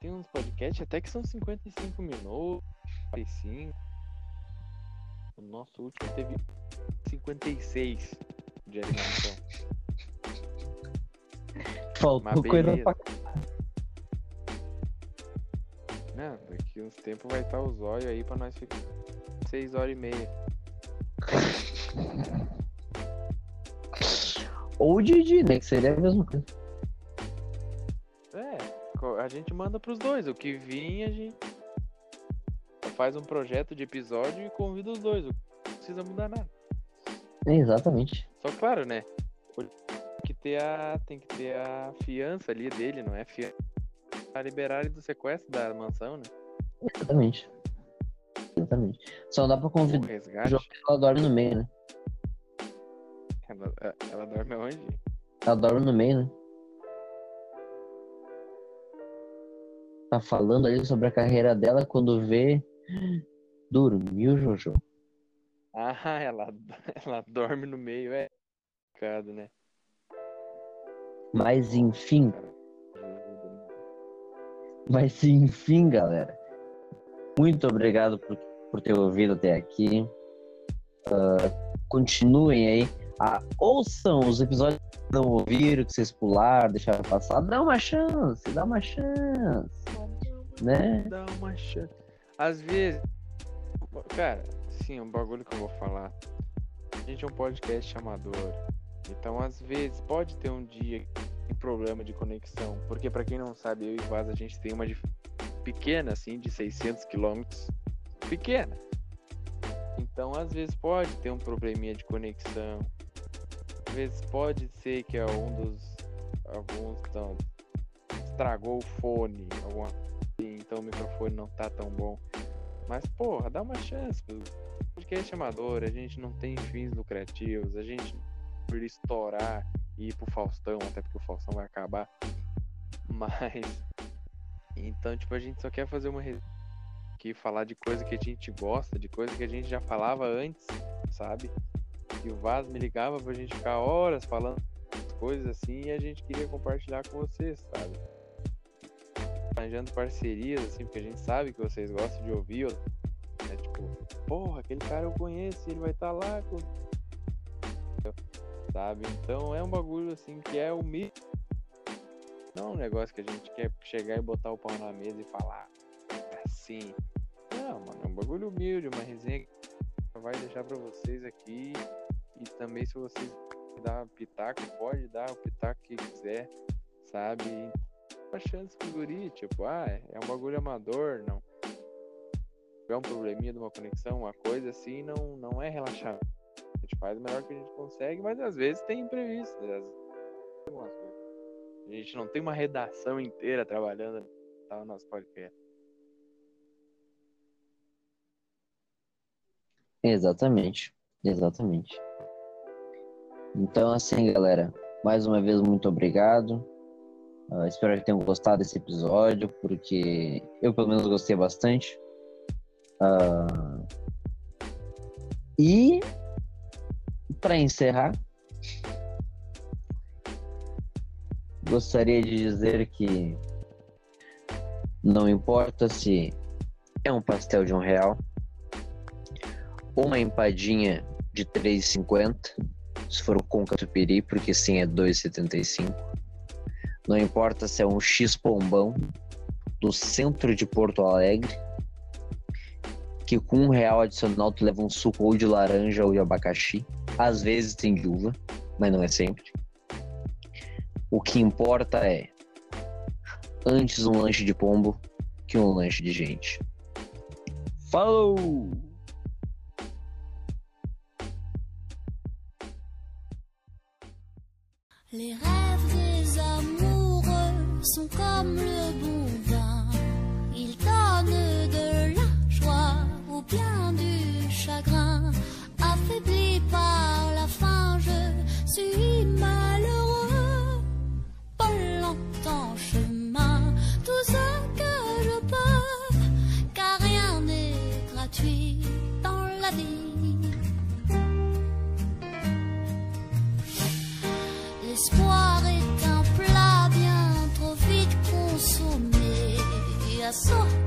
Tem uns podcasts até que são 55 minutos, 45. O nosso último teve 56 de animação. Faltou coisa pra Não, daqui uns tempos vai estar o zóio aí pra nós ficar 6 horas e meia. Ou o Didi, né? Que seria a mesma coisa. É, a gente manda pros dois. O que vir, a gente faz um projeto de episódio e convida os dois. Não precisa mudar nada. exatamente. Só claro, né? Tem que ter a, tem que ter a fiança ali dele, não é fiança a liberar ele do sequestro da mansão, né? Exatamente. Exatamente. Só dá pra convidar o ela dorme no meio, né? Ela, é, ela dorme onde? Ela dorme no meio, né? Tá falando ali sobre a carreira dela quando vê. Dormiu, Jojo. Ah, ela, ela dorme no meio, é complicado, né? Mas enfim, mas enfim, galera. Muito obrigado por, por ter ouvido até aqui. Uh, continuem aí. Ah, ouçam os episódios que não ouviram, que vocês pularam, deixaram passar. Dá uma chance, dá uma chance. Né? Dá uma chance. Às vezes, cara, sim, um bagulho que eu vou falar. A gente é um podcast amador. Então, às vezes, pode ter um dia problema de conexão, porque para quem não sabe, eu e Vaz a gente tem uma pequena assim de 600 quilômetros, pequena. Então, às vezes pode ter um probleminha de conexão. Às vezes pode ser que é um dos alguns então estragou o fone, alguma então o microfone não tá tão bom. Mas porra, dá uma chance. Podcast amador, a gente não tem fins lucrativos, a gente por estourar e ir pro Faustão, até porque o Faustão vai acabar. Mas. Então, tipo, a gente só quer fazer uma aqui, falar de coisa que a gente gosta, de coisa que a gente já falava antes, sabe? que o Vaz me ligava pra gente ficar horas falando coisas assim e a gente queria compartilhar com vocês, sabe? Arranjando parcerias, assim, porque a gente sabe que vocês gostam de ouvir. Né? Tipo, porra, aquele cara eu conheço, ele vai estar tá lá com. Sabe? Então é um bagulho assim que é humilde. Não é um negócio que a gente quer chegar e botar o pau na mesa e falar assim. Não, mano, é um bagulho humilde, uma resenha que vai deixar para vocês aqui. E também se vocês dar pitaco, pode dar o pitaco que quiser, sabe? Uma chance de guri, tipo, ah, é um bagulho amador, não. É um probleminha de uma conexão, uma coisa assim, não, não é relaxar. A gente faz o melhor que a gente consegue, mas às vezes tem imprevisto. A gente não tem uma redação inteira trabalhando no nosso podcast. Exatamente, exatamente. Então, assim, galera, mais uma vez, muito obrigado. Uh, espero que tenham gostado desse episódio, porque eu, pelo menos, gostei bastante. Uh, e, para encerrar, gostaria de dizer que não importa se é um pastel de um real uma empadinha de 3,50 se for com catupiry, porque sim é 2,75. Não importa se é um X pombão do centro de Porto Alegre, que com um real adicional tu leva um suco ou de laranja ou de abacaxi. Às vezes tem de uva, mas não é sempre. O que importa é antes um lanche de pombo que um lanche de gente. Falou! Les rêves sont comme le bon vin. Ils donnent de la joie ou bien du chagrin. Affaibli par la faim, je suis malheureux. Pas longtemps chemin, tout seul. olha.